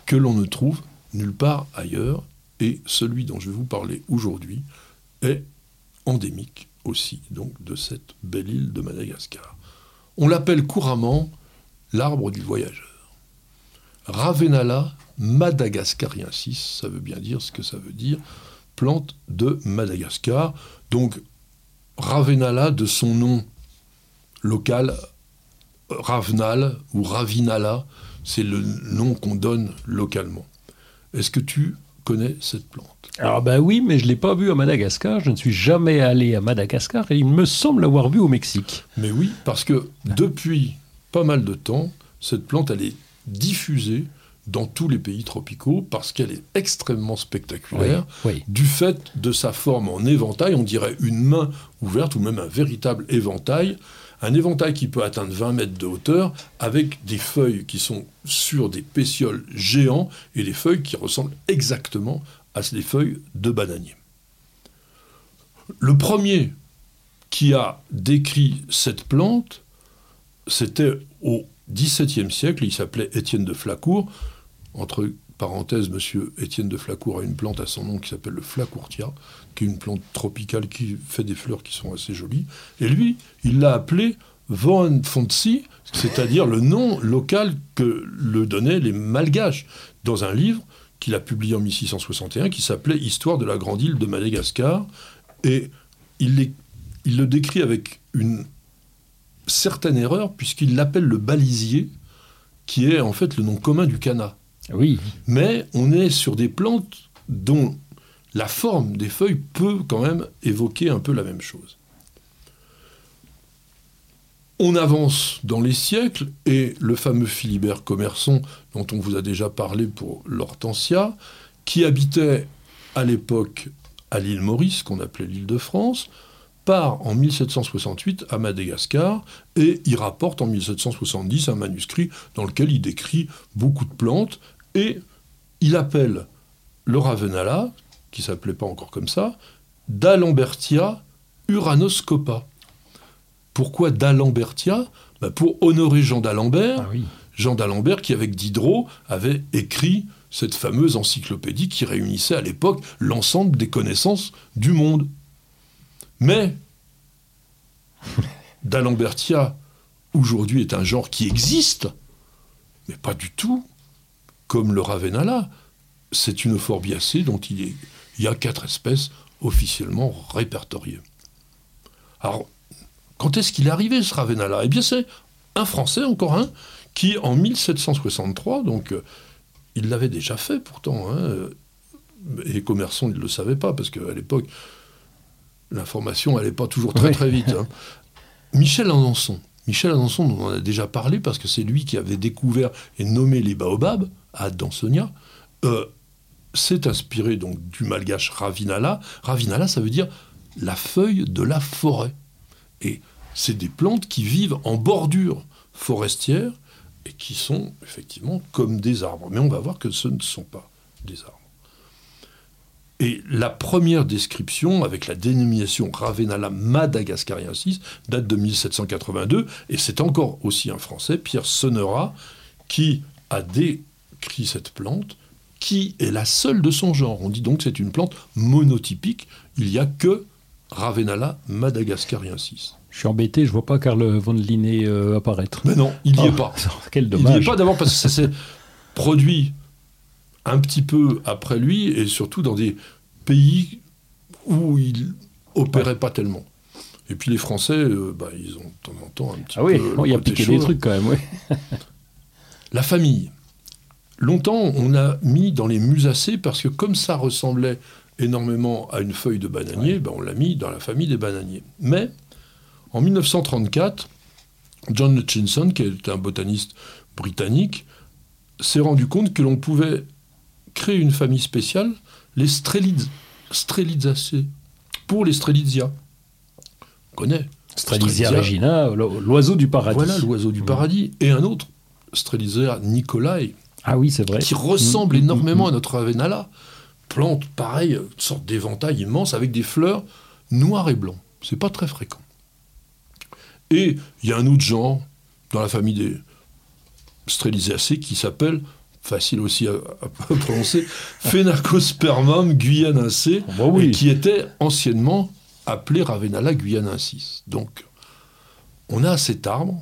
que l'on ne trouve nulle part ailleurs. Et celui dont je vais vous parler aujourd'hui est endémique aussi, de cette belle île de Madagascar. On l'appelle couramment l'arbre du voyageur. Ravenala madagascariensis, ça veut bien dire ce que ça veut dire, plante de Madagascar. Donc Ravenala de son nom local, Ravnal ou Ravinala, c'est le nom qu'on donne localement. Est-ce que tu connais cette plante Alors ben oui, mais je ne l'ai pas vu à Madagascar. Je ne suis jamais allé à Madagascar et il me semble l'avoir vu au Mexique. Mais oui, parce que depuis pas mal de temps, cette plante, elle est diffusée dans tous les pays tropicaux parce qu'elle est extrêmement spectaculaire Oui, oui. du fait de sa forme en éventail, on dirait une main ouverte ou même un véritable éventail, un éventail qui peut atteindre 20 mètres de hauteur avec des feuilles qui sont sur des pétioles géants et des feuilles qui ressemblent exactement à des feuilles de bananier. Le premier qui a décrit cette plante, c'était au XVIIe siècle, il s'appelait Étienne de Flacourt. Entre parenthèses, monsieur Étienne de Flacourt a une plante à son nom qui s'appelle le flacourtia, qui est une plante tropicale qui fait des fleurs qui sont assez jolies. Et lui, il l'a appelé Vohenfontsi, c'est-à-dire le nom local que le donnaient les Malgaches, dans un livre qu'il a publié en 1661 qui s'appelait Histoire de la grande île de Madagascar. Et il, les- il le décrit avec une certaine erreur, puisqu'il l'appelle le balisier, qui est en fait le nom commun du canard. Oui, Mais on est sur des plantes dont la forme des feuilles peut quand même évoquer un peu la même chose. On avance dans les siècles et le fameux Philibert Commerson, dont on vous a déjà parlé pour l'Hortensia, qui habitait à l'époque à l'île Maurice, qu'on appelait l'île de France, part en 1768 à Madagascar et il rapporte en 1770 un manuscrit dans lequel il décrit beaucoup de plantes et il appelle le Ravenala, qui s'appelait pas encore comme ça, d'Alembertia uranoscopa. Pourquoi d'Alembertia Ben, Pour honorer Jean d'Alembert, ah oui. Jean d'Alembert qui, avec Diderot, avait écrit cette fameuse encyclopédie qui réunissait à l'époque l'ensemble des connaissances du monde. Mais d'Alembertia, aujourd'hui, est un genre qui existe, mais pas du tout comme le Ravenala. C'est une forbiacée dont il, est- il y a quatre espèces officiellement répertoriées. Alors, quand est-ce qu'il est arrivé ce Ravenala Eh bien, c'est un Français, encore un, qui en 1763, donc euh, il l'avait déjà fait pourtant, hein, euh, et Commerçon ne le savait pas, parce qu'à l'époque, l'information n'allait pas toujours très Oui. très vite. hein. Michel Alençon. Michel Alençon, on en a déjà parlé, parce que c'est lui qui avait découvert et nommé les baobabs à Dansonia, euh, s'est inspiré donc du malgache Ravinala. Ravinala, ça veut dire la feuille de la forêt. Et c'est des plantes qui vivent en bordure forestière et qui sont effectivement comme des arbres. Mais on va voir que ce ne sont pas des arbres. Et la première description, avec la dénomination Ravenala madagascariensis, date de 1782, et c'est encore aussi un Français, Pierre Sonnera, qui a décrit cette plante, qui est la seule de son genre. On dit donc que c'est une plante monotypique, il n'y a que Ravenala madagascariensis. Je suis embêté, je vois pas Karl von Linné euh, apparaître. Mais non, il n'y Oh, est pas. Quel Il n'y dommage. est pas d'abord parce que ça s'est produit un petit peu après lui et surtout dans des pays où il opérait pas tellement. Et puis les Français, euh, bah, ils ont de temps en temps un petit Ah oui, peu. bon, le il a côté piqué des trucs quand même, oui. La famille. Longtemps, on a mis dans les musacées parce que comme ça ressemblait énormément à une feuille de bananier, ben, on l'a mis dans la famille des bananiers. Mais en 1934, John Hutchinson, qui est un botaniste britannique, s'est rendu compte que l'on pouvait créer une famille spéciale, les Strelids, pour les Strelitzia. On connaît. Strelitzia regina, l'o- l'oiseau du paradis. Voilà l'oiseau du paradis. Et un autre, Strelitzia nicolai, Ah oui, c'est vrai. qui ressemble Mm, mm, énormément mm, à notre Ravenala. Plante, pareil, une sorte d'éventail immense avec des fleurs noires et blancs. C'est pas très fréquent. Et il y a un autre genre dans la famille des Strelitziacées qui s'appelle, facile aussi à, à prononcer, Phenacospermum guyanensis, Bah oui. et qui était anciennement appelé Ravenala guyanensis. Donc, on a cet arbre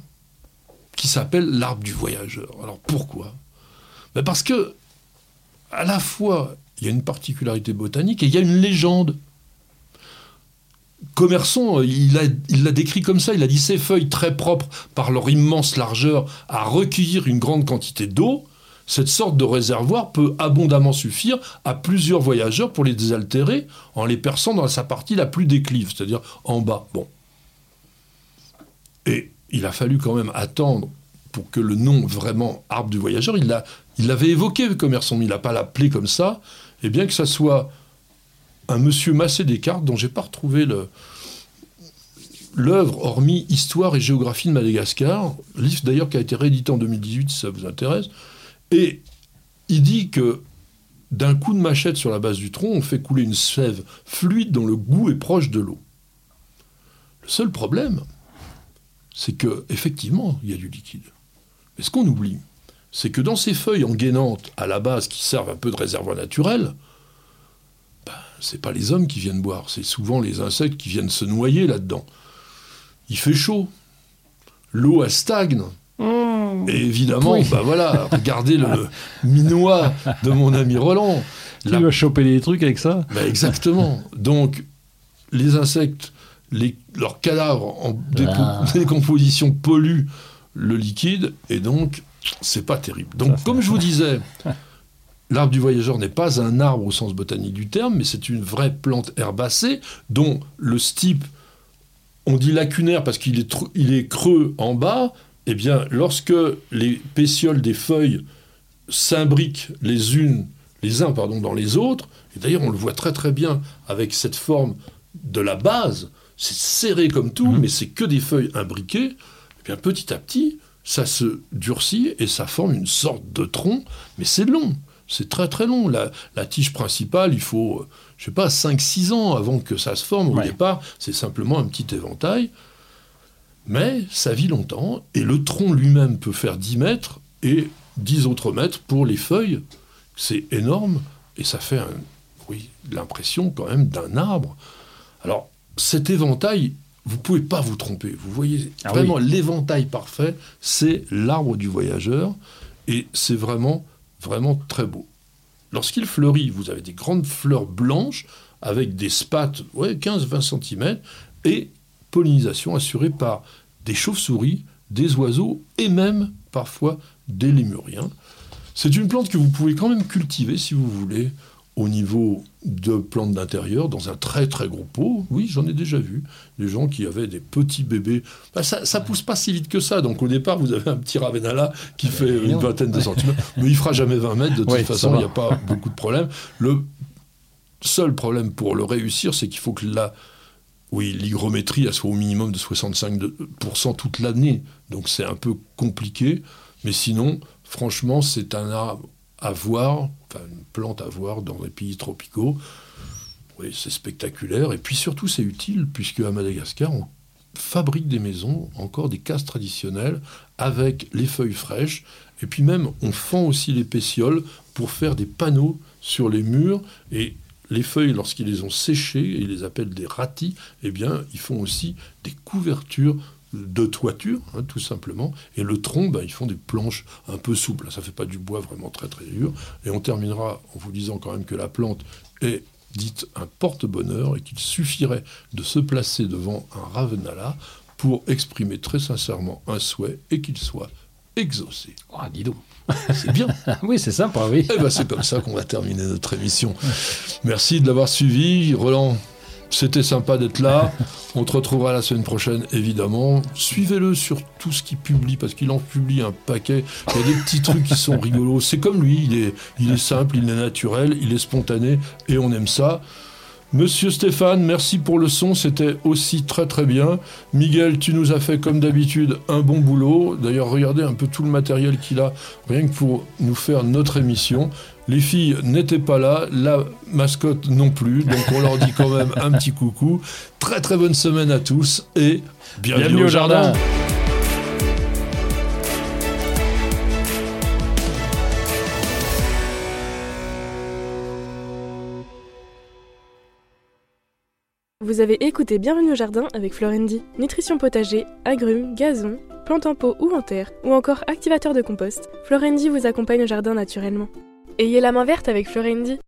qui s'appelle l'arbre du voyageur. Alors pourquoi? Ben Parce que, à la fois, il y a une particularité botanique et il y a une légende. Commerçon, il l'a il décrit comme ça, il a dit ces feuilles très propres par leur immense largeur à recueillir une grande quantité d'eau, cette sorte de réservoir peut abondamment suffire à plusieurs voyageurs pour les désaltérer en les perçant dans sa partie la plus déclive, c'est-à-dire en bas. Bon. Et il a fallu quand même attendre pour que le nom vraiment arbre du voyageur, il l'a, il l'avait évoqué, commerçant, mais il n'a pas l'appelé comme ça, et bien que ça soit un monsieur Massé Descartes dont j'ai pas retrouvé l'œuvre, hormis Histoire et géographie de Madagascar, livre d'ailleurs qui a été réédité en 2018 si ça vous intéresse, et il dit que d'un coup de machette sur la base du tronc, on fait couler une sève fluide dont le goût est proche de l'eau. Le seul problème, c'est que effectivement, il y a du liquide. Mais ce qu'on oublie, c'est que dans ces feuilles engainantes à la base qui servent un peu de réservoir naturel, ben, c'est pas les hommes qui viennent boire, c'est souvent les insectes qui viennent se noyer là-dedans. Il fait chaud, l'eau stagne, et évidemment, bah voilà, regardez le minois de mon ami Roland. Tu vas choper des trucs avec ça? Bah Exactement. Donc, les insectes, les, leurs cadavres en Ah. décomposition polluent le liquide, et donc, c'est pas terrible. Donc, comme je vous disais, l'arbre du voyageur n'est pas un arbre au sens botanique du terme, mais c'est une vraie plante herbacée dont le stipe, on dit lacunaire parce qu'il est, tr- il est creux en bas, eh bien, lorsque les pétioles des feuilles s'imbriquent les unes, les uns pardon, dans les autres, et d'ailleurs on le voit très très bien avec cette forme de la base, c'est serré comme tout, mais c'est que des feuilles imbriquées, et bien petit à petit, ça se durcit et ça forme une sorte de tronc, mais c'est long, c'est très très long. La, la tige principale, il faut, je sais pas, 5-6 ans avant que ça se forme. Au Ouais. départ, c'est simplement un petit éventail. Mais ça vit longtemps et le tronc lui-même peut faire 10 mètres et 10 autres mètres pour les feuilles. C'est énorme et ça fait un- oui, l'impression quand même d'un arbre. Alors cet éventail, vous pouvez pas vous tromper. Vous voyez Ah vraiment l'éventail parfait, c'est l'arbre du voyageur et c'est vraiment vraiment très beau. Lorsqu'il fleurit, vous avez des grandes fleurs blanches avec des spates, ouais, 15-20 cm, et pollinisation assurée par des chauves-souris, des oiseaux et même parfois des lémuriens. C'est une plante que vous pouvez quand même cultiver si vous voulez au niveau de plantes d'intérieur dans un très très gros pot. Oui, j'en ai déjà vu des gens qui avaient des petits bébés. Bah, ça, ça pousse pas si vite que ça. Donc au départ, vous avez un petit ravenala qui fait une vingtaine de centimètres, mais il fera jamais 20 mètres. De toute Ouais, façon, il n'y a pas beaucoup de problèmes. Le seul problème pour le réussir, c'est qu'il faut que la oui, l'hygrométrie, elle soit au minimum de 65% toute l'année. Donc c'est un peu compliqué. Mais sinon, franchement, c'est un arbre une plante à voir dans les pays tropicaux. Oui, c'est spectaculaire. Et puis surtout, c'est utile, puisque à Madagascar, on fabrique des maisons, encore des cases traditionnelles, avec les feuilles fraîches. Et puis même, on fend aussi les pétioles pour faire des panneaux sur les murs. Et les feuilles, lorsqu'ils les ont séchées, et ils les appellent des ratis, eh bien, ils font aussi des couvertures de toiture, hein, tout simplement. Et le tronc, ben, ils font des planches un peu souples. Ça fait pas du bois vraiment très très dur. Et on terminera en vous disant quand même que la plante est dite un porte-bonheur et qu'il suffirait de se placer devant un ravenala pour exprimer très sincèrement un souhait et qu'il soit exaucé. Ah, dis donc. C'est bien. oui, c'est sympa, oui. Et ben c'est comme ça qu'on va terminer notre émission. Merci de l'avoir suivi. Roland, c'était sympa d'être là. On te retrouvera la semaine prochaine, évidemment. Suivez-le sur tout ce qu'il publie, parce qu'il en publie un paquet. Il y a des petits trucs qui sont rigolos. C'est comme lui, il est, il est simple, il est naturel, il est spontané, et on aime ça. Monsieur Stéphane, merci pour le son, c'était aussi très très bien. Miguel, tu nous as fait comme d'habitude un bon boulot. D'ailleurs, regardez un peu tout le matériel qu'il a, rien que pour nous faire notre émission. Les filles n'étaient pas là, la mascotte non plus, donc on leur dit quand même un petit coucou. Très très bonne semaine à tous et bienvenue, Bienvenue au jardin. Vous avez écouté Bienvenue au jardin avec Florendi. Nutrition potager, agrumes, gazon, plantes en pot ou en terre, ou encore activateur de compost, Florendi vous accompagne au jardin naturellement. Ayez la main verte avec Florendi.